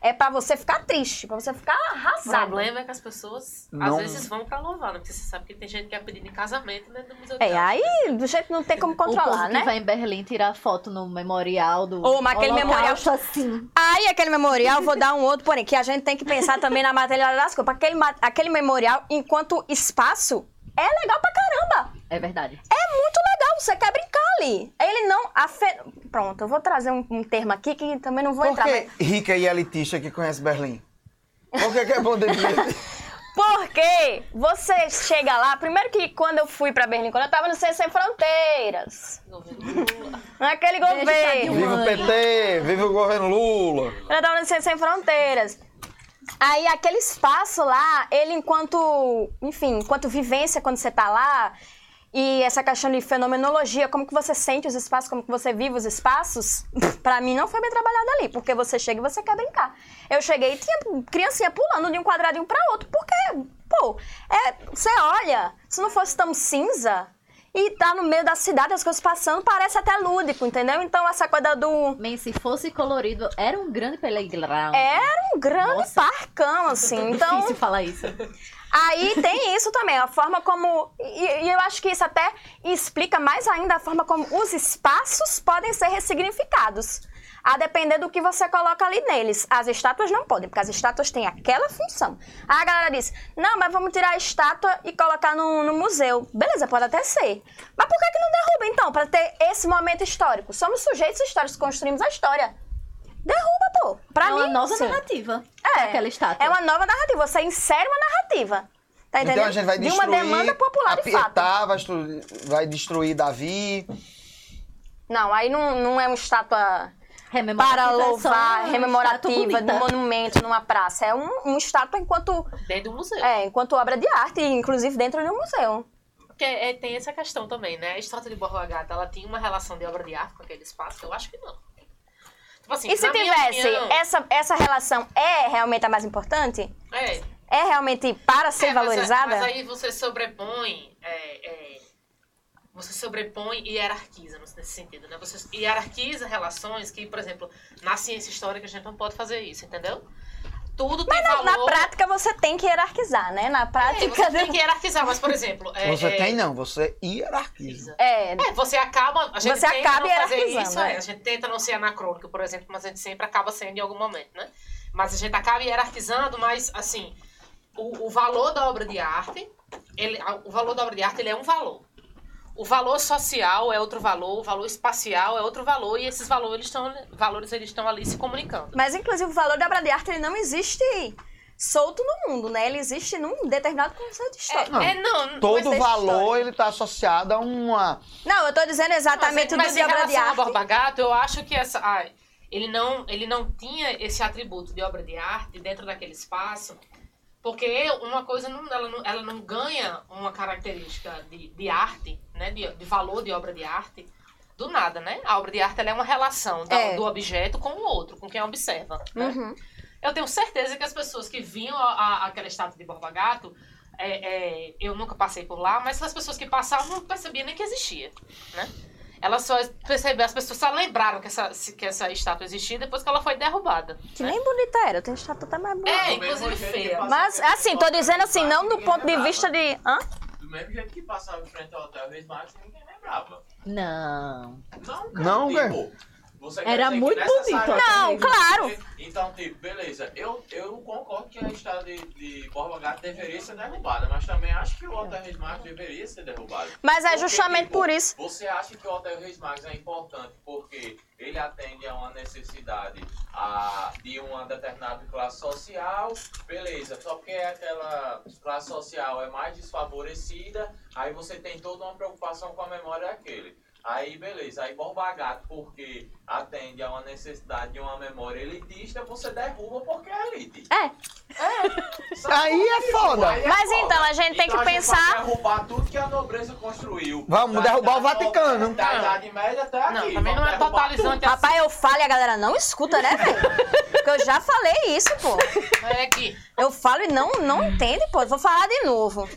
É para você ficar triste, para você ficar O arrasado. problema é que as pessoas, Não- às vezes, vão pra louvar, né? Porque você sabe que tem gente que é pedindo em casamento dentro do museu. É, aí do jeito que não tem como O povo controlar, que né? vai em Berlim tirar foto no memorial do. Ou naquele Holocausto, memorial- assim. Aí aquele memorial, vou dar um outro, porém, que a gente tem que pensar também na materialidade das coisas. Aquele, aquele memorial, enquanto espaço, é legal pra caramba. É verdade. É muito legal, você quer brincar ali. Ele não. Pronto, eu vou trazer um, um termo aqui que também não vou Por entrar. que mas- rica e elitista que conhece Berlim? Por que, que é bom de Porque você chega lá, primeiro que quando eu fui pra Berlim, quando eu tava no Ciência Sem Fronteiras, Governo Lula. naquele Beijo, governo. Viva o PT, viva o governo Lula. eu tava no Ciência Sem Fronteiras. Aí aquele espaço lá, ele enquanto, enfim, enquanto vivência quando você tá lá, e essa questão de fenomenologia, como que você sente os espaços, como que você vive os espaços, pra mim não foi bem trabalhado ali, porque você chega e você quer brincar. Eu cheguei e tinha criancinha pulando de um quadradinho pra outro, porque, pô, é, você olha, se não fosse tão cinza e tá no meio da cidade, as coisas passando, parece até lúdico, entendeu? Então essa coisa do Man, se fosse colorido, era um grande playground. era um grande Nossa. parcão, assim. Então, Difícil falar isso. Aí tem isso também, a forma como. E, e eu acho que isso até explica mais ainda a forma como os espaços podem ser ressignificados. A depender do que você coloca ali neles. As estátuas não podem, porque as estátuas têm aquela função. Aí a galera diz: não, mas vamos tirar a estátua e colocar no, no museu. Beleza, pode até ser. Mas por que, que não derruba então? Para ter esse momento histórico. Somos sujeitos históricos, construímos a história. Derruba, pô. Pra é uma mim, nova sim. narrativa. É, Aquela estátua. É uma nova narrativa. Você insere uma narrativa. Tá entendendo? Então a gente vai de destruir uma demanda popular de fato. Vai, destruir, vai destruir Davi. Não, aí não, não é uma estátua para é louvar, uma rememorativa, de bonita. monumento numa praça. É um, uma estátua enquanto, Dentro do museu. é, enquanto obra de arte, inclusive dentro de um museu. Porque é, tem essa questão também, né? A estátua de Borba Gata, ela tinha uma relação de obra de arte com aquele espaço? Eu acho que não. Tipo assim, E se tivesse, opinião, essa, essa relação é realmente a mais importante? É, É realmente para ser É, mas- valorizada? Mas, aí você sobrepõe. é, é, você sobrepõe e hierarquiza nesse sentido, né? Você hierarquiza relações que, por exemplo, na ciência histórica a gente não pode fazer isso, entendeu? Tudo tem Na, valor. na prática você tem que hierarquizar, né? Na É, prática. você tem que hierarquizar, mas, por exemplo. é, Você é, tem não, você hierarquiza. É, É, você acaba. A gente Você tenta acaba não fazer isso, né? é. A gente tenta não ser anacrônico, por exemplo, mas a gente sempre acaba sendo em algum momento, né? Mas a gente acaba hierarquizando, mas assim, o, o valor da obra de arte, ele, o valor da obra de arte ele é um valor. O valor social é outro valor, o valor espacial é outro valor, e esses valores estão, valores eles estão ali se comunicando. Mas, inclusive, o valor da obra de arte ele não existe solto no mundo, né? Ele existe num determinado conceito histórico. Não, É, não, Todo mas é valor ele tá associado a uma. Não, eu tô dizendo exatamente mas, do mas de em obra de arte. Borba Gato, eu acho que essa, ah, ele, não, ele não tinha esse atributo de obra de arte dentro daquele espaço, porque uma coisa não, ela, não, ela não ganha uma característica de, de arte, né, de, de valor de obra de arte, do nada, né? A obra de arte ela é uma relação da- É. do objeto com o outro, com quem observa. Né? Uhum. Eu tenho certeza que as pessoas que viam a, a- aquela estátua de Borba Gato, é, é, eu nunca passei por lá, mas as pessoas que passavam não percebiam nem que existia, né? Elas só perceberam, as pessoas só lembraram que essa, que essa estátua existia depois que ela foi derrubada. Que né? nem bonita era, tem estátua até mais bonita. É, inclusive feia. Mas, assim, tô dizendo assim, não do ponto de vista de. Hã? Do mesmo jeito que passava em frente ao hotel Reis Magos, ninguém lembrava. Não. Não, cara, Não, tipo, quer Era muito bonito. Não, claro. Então, tipo, beleza, eu, eu concordo que a estrada de, de Borba Gato deveria ser derrubada, mas também acho que o Hotel Reis Magos deveria ser derrubado. Mas é Porque, justamente tipo, por isso. Você acha que o Hotel Reis Magos é importante porque ele atende a uma necessidade a, de uma determinada classe social, beleza, só porque aquela classe social é mais desfavorecida, aí você tem toda uma preocupação com a memória daquele. Aí, beleza, aí Borba Gato, porque atende a uma necessidade de uma memória elitista, você derruba porque é elite. É. Aí é foda. Aí é Mas foda. então, a gente tem que Então a gente pensar- vai derrubar tudo que a nobreza construiu. Vamos Da derrubar o Idade Vaticano. Da Idade Média até aqui. Não, também não Vamos é totalizante assim. Rapaz, eu falo e a galera não escuta, né, velho? Porque eu já falei isso, pô. É que Eu falo e não, não entende, pô. Vou falar de novo.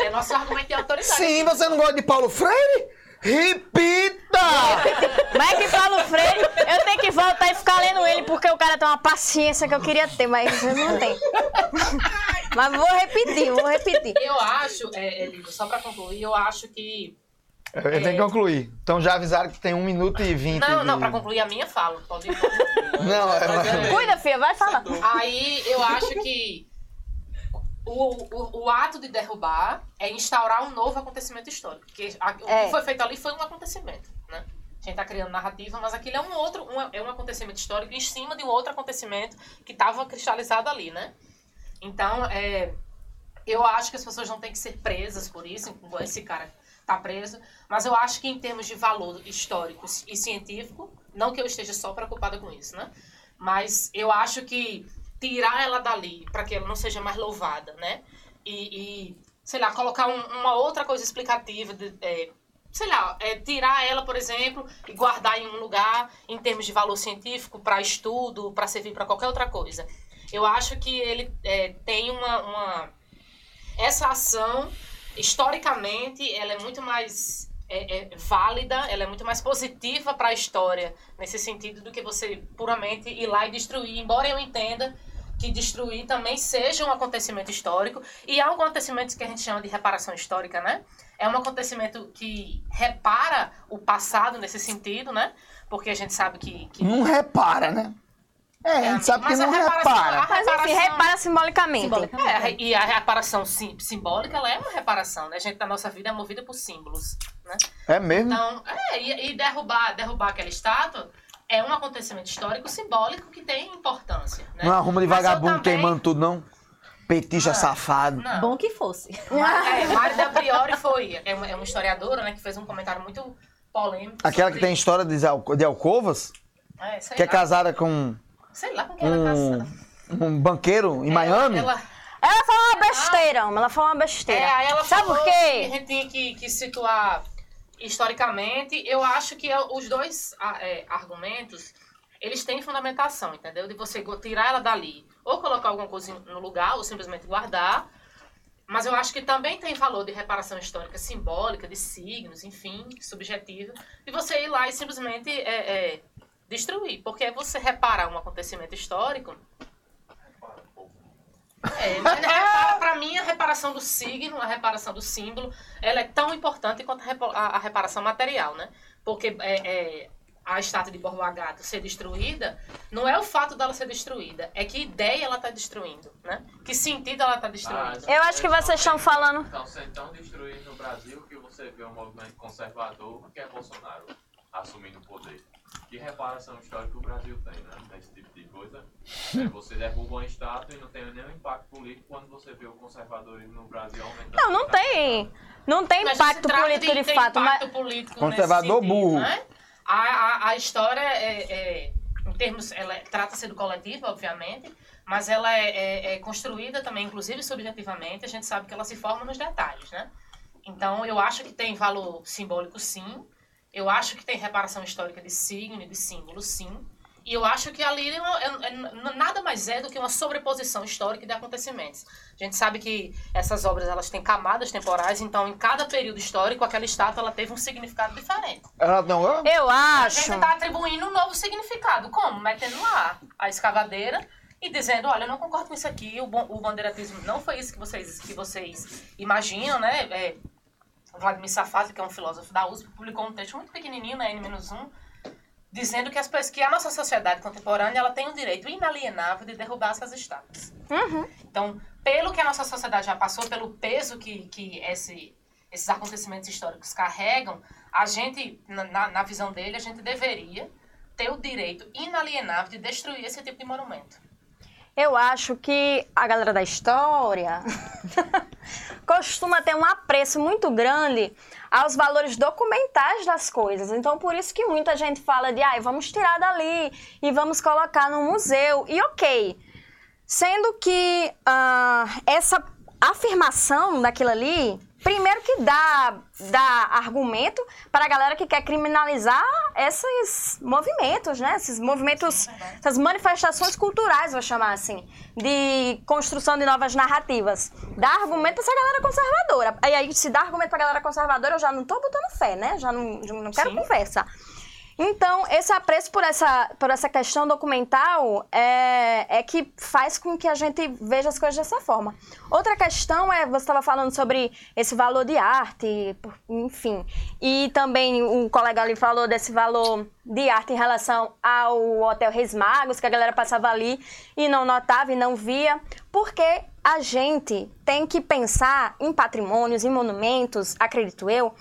é nosso argumento de autoridade. Sim, você não gosta de Paulo Freire? Repita! Mas é que Paulo Freire, eu tenho que voltar e ficar lendo ele, porque o cara tem uma paciência que eu queria ter, mas eu não tenho. Mas vou repetir, vou repetir. Eu acho, é, é, só pra concluir, eu acho que. Eu tenho que concluir. Então já avisaram que tem 1 minuto e 20. Não, de... não, pra concluir a minha fala. Pode ir. Não, é, é- Cuida, filha, vai falar. Aí eu acho que o, o, o ato de derrubar é instaurar um novo acontecimento histórico. Porque a- o É. que foi feito ali foi um acontecimento, né? A gente tá criando narrativa, mas aquilo é um outro, um, é um acontecimento histórico em cima de um outro acontecimento que estava cristalizado ali, né? Então, é, eu acho que as pessoas não têm que ser presas por isso, esse cara tá preso, mas eu acho que em termos de valor histórico e científico, não que eu esteja só preocupada com isso, né? Mas eu acho que tirar ela dali para que ela não seja mais louvada, né? E, e, sei lá, colocar um- uma outra coisa explicativa, de, é, sei lá, é, tirar ela, por exemplo, e guardar em um lugar em termos de valor científico para estudo, para servir para qualquer outra coisa. Eu acho que ele é, tem uma, uma essa ação historicamente ela é muito mais é, é, válida, ela é muito mais positiva para a história nesse sentido do que você puramente ir lá e destruir. Embora eu entenda que destruir também seja um acontecimento histórico e há um acontecimento que a gente chama de reparação histórica, né? É um acontecimento que repara o passado nesse sentido, né? Porque a gente sabe que, que Não repara, né? É, a gente sabe que mas a não reparação- repara. a Mas enfim, repara simbolicamente. Simbolicamente. É, e a reparação sim- simbólica, ela é uma reparação, né? A gente, na nossa vida, é movida por símbolos, né? É mesmo? Então, é, e, e derrubar, derrubar aquela estátua é um acontecimento histórico simbólico que tem importância, né? Não arruma de Mas vagabundo também- queimando tudo, não? Petista Não. safado. Não. Bom que fosse. Mas, é, Mário Del Priori foi, é uma, é uma historiadora, né, que fez um comentário muito polêmico. Aquela que sobre- tem história de, alco- de alcovas, É, sei que é casada com Sei lá com quem ela é um, um banqueiro em Miami. Ela, Ela falou uma besteira, homem, ela falou uma besteira. É, aí ela Sabe falou por que a quê? gente tinha que, que situar historicamente. Eu acho que é- os dois ah, é, argumentos, eles têm fundamentação, entendeu? De você tirar ela dali, ou colocar alguma coisa no lugar, ou simplesmente guardar. Mas eu acho que também tem valor de reparação histórica simbólica, de signos, enfim, subjetivo, de você ir lá e simplesmente é, é, destruir. Porque você repara um acontecimento histórico, é, mas repara, pra mim, a reparação do signo, a reparação do símbolo, ela é tão importante quanto a, reparação material, né? Porque é, é, a estátua de Borba Gato ser destruída, não é o fato dela ser destruída, é que ideia ela está destruindo, né? Que sentido ela está destruindo. Eu acho que vocês estão falando- Estão sendo tão destruídos no Brasil que você vê um movimento conservador que é Bolsonaro assumindo o poder. Que reparação histórica o Brasil tem, né? Nesse tipo de coisa. É, você derruba uma estátua e não tem nenhum impacto político quando você vê o conservadorismo no Brasil aumentando. Não, não tem. Não tem Mas impacto político de, ter fato. impacto Mas, político Conservador sentido, burro. Né? A, a, a história é, é, em termos, ela é- trata-se do coletivo, obviamente, mas ela é, é- é construída também, inclusive subjetivamente, a gente sabe que ela se forma nos detalhes, né? Então, eu acho que tem valor simbólico, sim. Eu acho que tem reparação histórica de signo e de símbolo, sim. E eu acho que ali é, é- é- nada mais é do que uma sobreposição histórica de acontecimentos. A gente sabe que essas obras elas têm camadas temporais, então em cada período histórico aquela estátua ela teve um significado diferente. Ela não. ah, eu A acho. gente está atribuindo um novo significado. Como? Metendo lá a escavadeira e dizendo, olha, eu não concordo com isso aqui, o, o bandeiratismo não foi isso que vocês, que vocês imaginam, né? É, Vladimir Safati, que é um filósofo da USP, publicou um texto muito pequenininho na N-1, dizendo que, as, pessoas- que a nossa sociedade contemporânea ela tem o direito inalienável de derrubar essas estátuas. Então, pelo que a nossa sociedade já passou, pelo peso que, que esse, esses acontecimentos históricos carregam, a gente, na, na visão dele, a gente deveria ter o direito inalienável de destruir esse tipo de monumento. Eu acho que a galera da história costuma ter um apreço muito grande aos valores documentais das coisas. Então, por isso que muita gente fala de, ai, vamos tirar dali e vamos colocar no museu. E ok, sendo que ah, essa afirmação daquilo ali, primeiro que dá, dá argumento para a galera que quer criminalizar esses movimentos, né? Esses movimentos, essas manifestações culturais, vou chamar assim, de construção de novas narrativas. Dá argumento para essa galera conservadora. E aí, se dá argumento para a galera conservadora, eu já não tô botando fé, né? Já não, não quero Sim. conversa. Então, esse apreço por essa, por essa questão documental é, é que faz com que a gente veja as coisas dessa forma. Outra questão é, você estava falando sobre esse valor de arte, enfim. E também o colega ali falou desse valor de arte em relação ao Hotel Reis Magos, que a galera passava ali e não notava e não via. Porque a gente tem que pensar em patrimônios, em monumentos, acredito eu,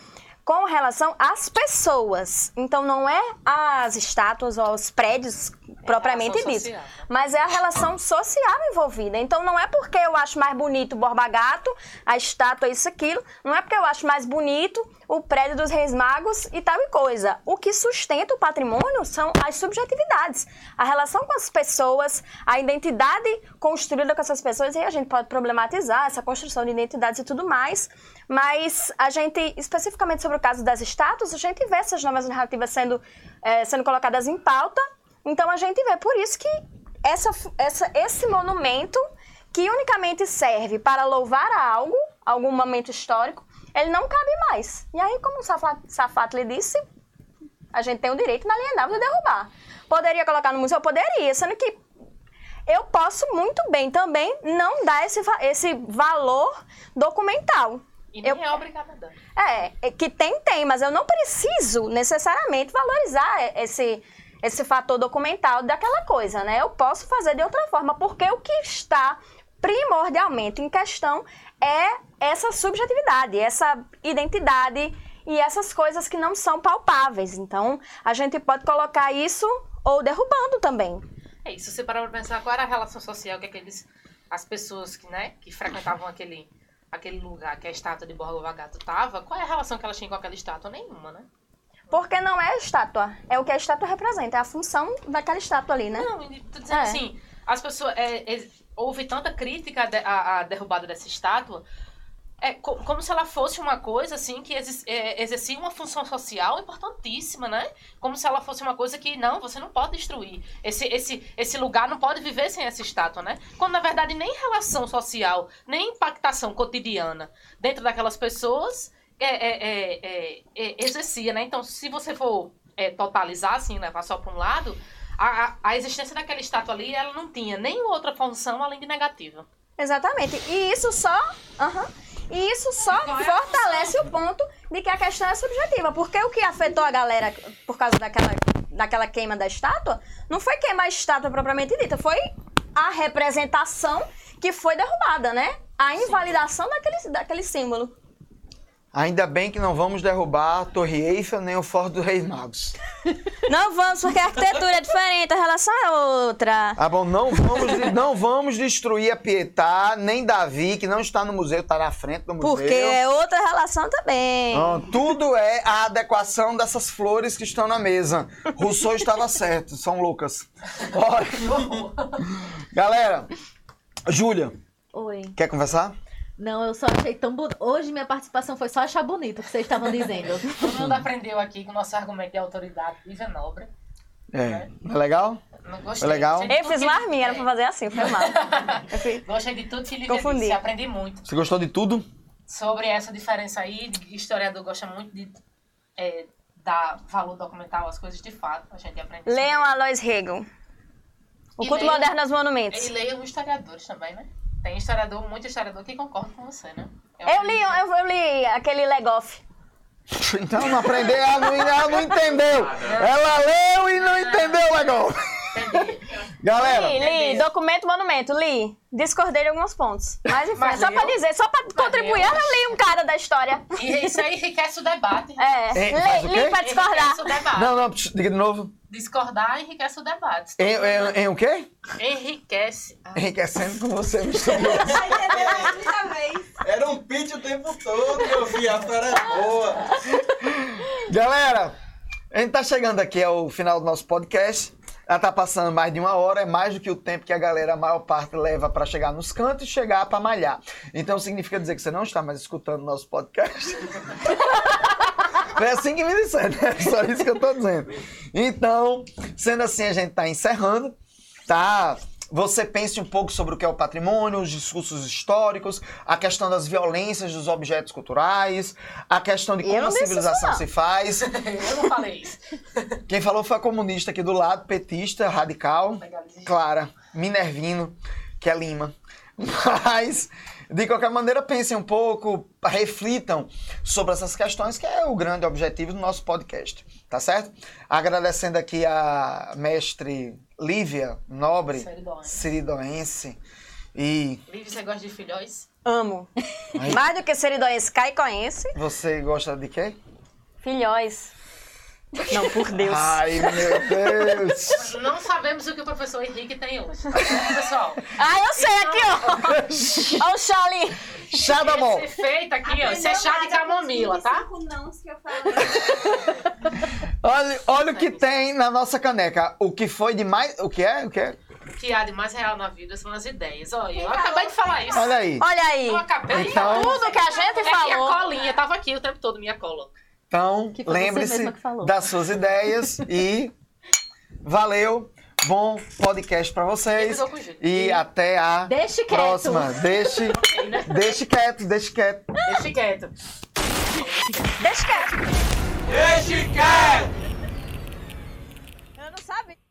com relação às pessoas. Então não é as estátuas ou os prédios propriamente relação dito, social. mas é a relação social envolvida. Então não é porque eu acho mais bonito o Borba Gato, a estátua, isso, aquilo, não é porque eu acho mais bonito o prédio dos Reis Magos e tal e coisa. O que sustenta o patrimônio são as subjetividades, a relação com as pessoas, a identidade construída com essas pessoas, e a gente pode problematizar essa construção de identidades e tudo mais, mas a gente, especificamente sobre o caso das estátuas, a gente vê essas novas narrativas sendo, eh, sendo colocadas em pauta, então a gente vê. Por isso que essa, essa, esse monumento, que unicamente serve para louvar algo, algum momento histórico, ele não cabe mais. E aí, como o Safat, lhe disse, a gente tem o direito inalienável de derrubar. Poderia colocar no museu? Poderia, sendo que eu posso muito bem também não dar esse, esse valor documental. E nem Eu- é obrigada a dar. É, é que tem, tem, mas eu não preciso necessariamente valorizar esse, esse fator documental daquela coisa, né? Eu posso fazer de outra forma, porque o que está primordialmente em questão é essa subjetividade, essa identidade e essas coisas que não são palpáveis. Então, a gente pode colocar isso ou derrubando também. É isso, você parar pra pensar qual era a relação social que aqueles, as pessoas que, né, que frequentavam aquele, aquele lugar que a estátua de Borba Gato tava, qual é a relação que elas tinham com aquela estátua? Nenhuma, né? Porque não é a estátua, é o que a estátua representa, é a função daquela estátua ali, né? Não, tô dizendo É. assim, as pessoas. é, é, houve tanta crítica à à, derrubada dessa estátua. É, co- como se ela fosse uma coisa assim que é, exercia uma função social importantíssima, né? Como se ela fosse uma coisa que não, você não pode destruir. Esse, esse, esse lugar não pode viver sem essa estátua, né? Quando na verdade nem relação social, nem impactação cotidiana dentro daquelas pessoas é, é, é, é, é, exercia, né? Então, se você for totalizar, assim, levar só para um lado, a, a, existência daquela estátua ali, ela não tinha nenhuma outra função além de negativa. Exatamente. E isso só. aham. E isso só é fortalece o ponto de que a questão é subjetiva. Porque o que afetou a galera por causa daquela daquela queima da estátua, não foi queimar a estátua propriamente dita, foi a representação que foi derrubada, né? A invalidação daquele, daquele símbolo. Ainda bem que não vamos derrubar a Torre Eiffel nem o Forte dos Reis Magos. Não vamos, porque a arquitetura é diferente, a relação é outra. Tá bom, não vamos, não vamos destruir a Pietà, nem Davi, que não está no museu, está na frente do museu. Porque é outra relação também. Não, tudo é a adequação dessas flores que estão na mesa. Rousseau estava certo, São Lucas. Olha. Galera, Júlia, Oi. quer conversar? Não, eu só achei tão bonito. Hoje minha participação foi só achar bonito o que vocês estavam dizendo. Todo mundo aprendeu aqui que o nosso argumento de autoridade vive nobre. É. É legal? Não gostei. Foi legal? Gostei Eu fiz que- marminha, era é, pra fazer assim, foi mal. Fiz- Gostei de tudo que Confundi. disse. Aprendi muito. Você gostou de tudo? sobre essa diferença aí, historiador gosta muito de é, dar valor documental às coisas de fato. A gente aprende Leiam Alois Hegel. O E culto leiam- moderno aos monumentos. E leiam os historiadores também, né? Tem historiador, muito historiador que concorda com você, né? Eu li, eu, eu li aquele Legoff. Então não aprendeu, ela não, ela não entendeu. Ela leu e não entendeu, legal. Entendi. Galera, Li, li, documento monumento, li. Discordei de alguns pontos. Mas enfim, Mas só pra dizer, só pra contribuir, leu? eu li um cara da história. E isso aí enriquece o debate. É, É, li, li pra discordar. Enriquece o debate. não, não, diga de novo. Discordar enriquece o debate. Em, em- em o quê? Enriquece. Ah, Enriquecendo com você, muita vez. Era um pitch o tempo todo, meu filho. A fera é boa. Galera, a gente tá chegando aqui ao final do nosso podcast. Ela tá passando mais de uma hora, é mais do que o tempo que a galera, a maior parte, leva pra chegar nos cantos e chegar pra malhar. Então significa dizer que você não está mais escutando nosso podcast. Foi assim que me disseram, né? Só isso que eu tô dizendo. Então, sendo assim, a gente tá encerrando, tá? Você pense um pouco sobre o que é o patrimônio, os discursos históricos, a questão das violências dos objetos culturais, a questão de como a isso, civilização se faz. Eu não falei isso. Quem falou foi a comunista aqui do lado, petista, radical, Clara, Minervino, que é Lima. Mas, de qualquer maneira, pensem um pouco, reflitam sobre essas questões, que é o grande objetivo do nosso podcast, tá certo? Agradecendo aqui a mestre Lívia Nobre. Siridoense, e Lívia, você gosta de filhóis? Amo. Mais do que seridóense, caicoense, você gosta de quê? filhóis. Não, por Deus. Ai, meu Deus! Não sabemos o que o professor Henrique tem hoje. Tá pessoal? Ah, eu sei, aqui, ó. Ó o Charlie. Chá da mão! Esse feito aqui, ó, isso é chá de camomila, tá? Olha, olha o que tem na nossa caneca. O que foi de mais. O que é? O que é? O que há de mais real na vida são as ideias. Olha, eu acabei de falar isso. Olha aí. Olha aí. Eu acabei de Então- falar. Tudo que a gente É minha falou. colinha, tava aqui o tempo todo, minha cola. Então, lembre-se das suas ideias e valeu. Bom podcast para vocês. E, e até a deixe próxima. Deixe, deixe quieto, deixe quieto. Deixe quieto. Deixe quieto. Deixe quieto. Ela não sabe.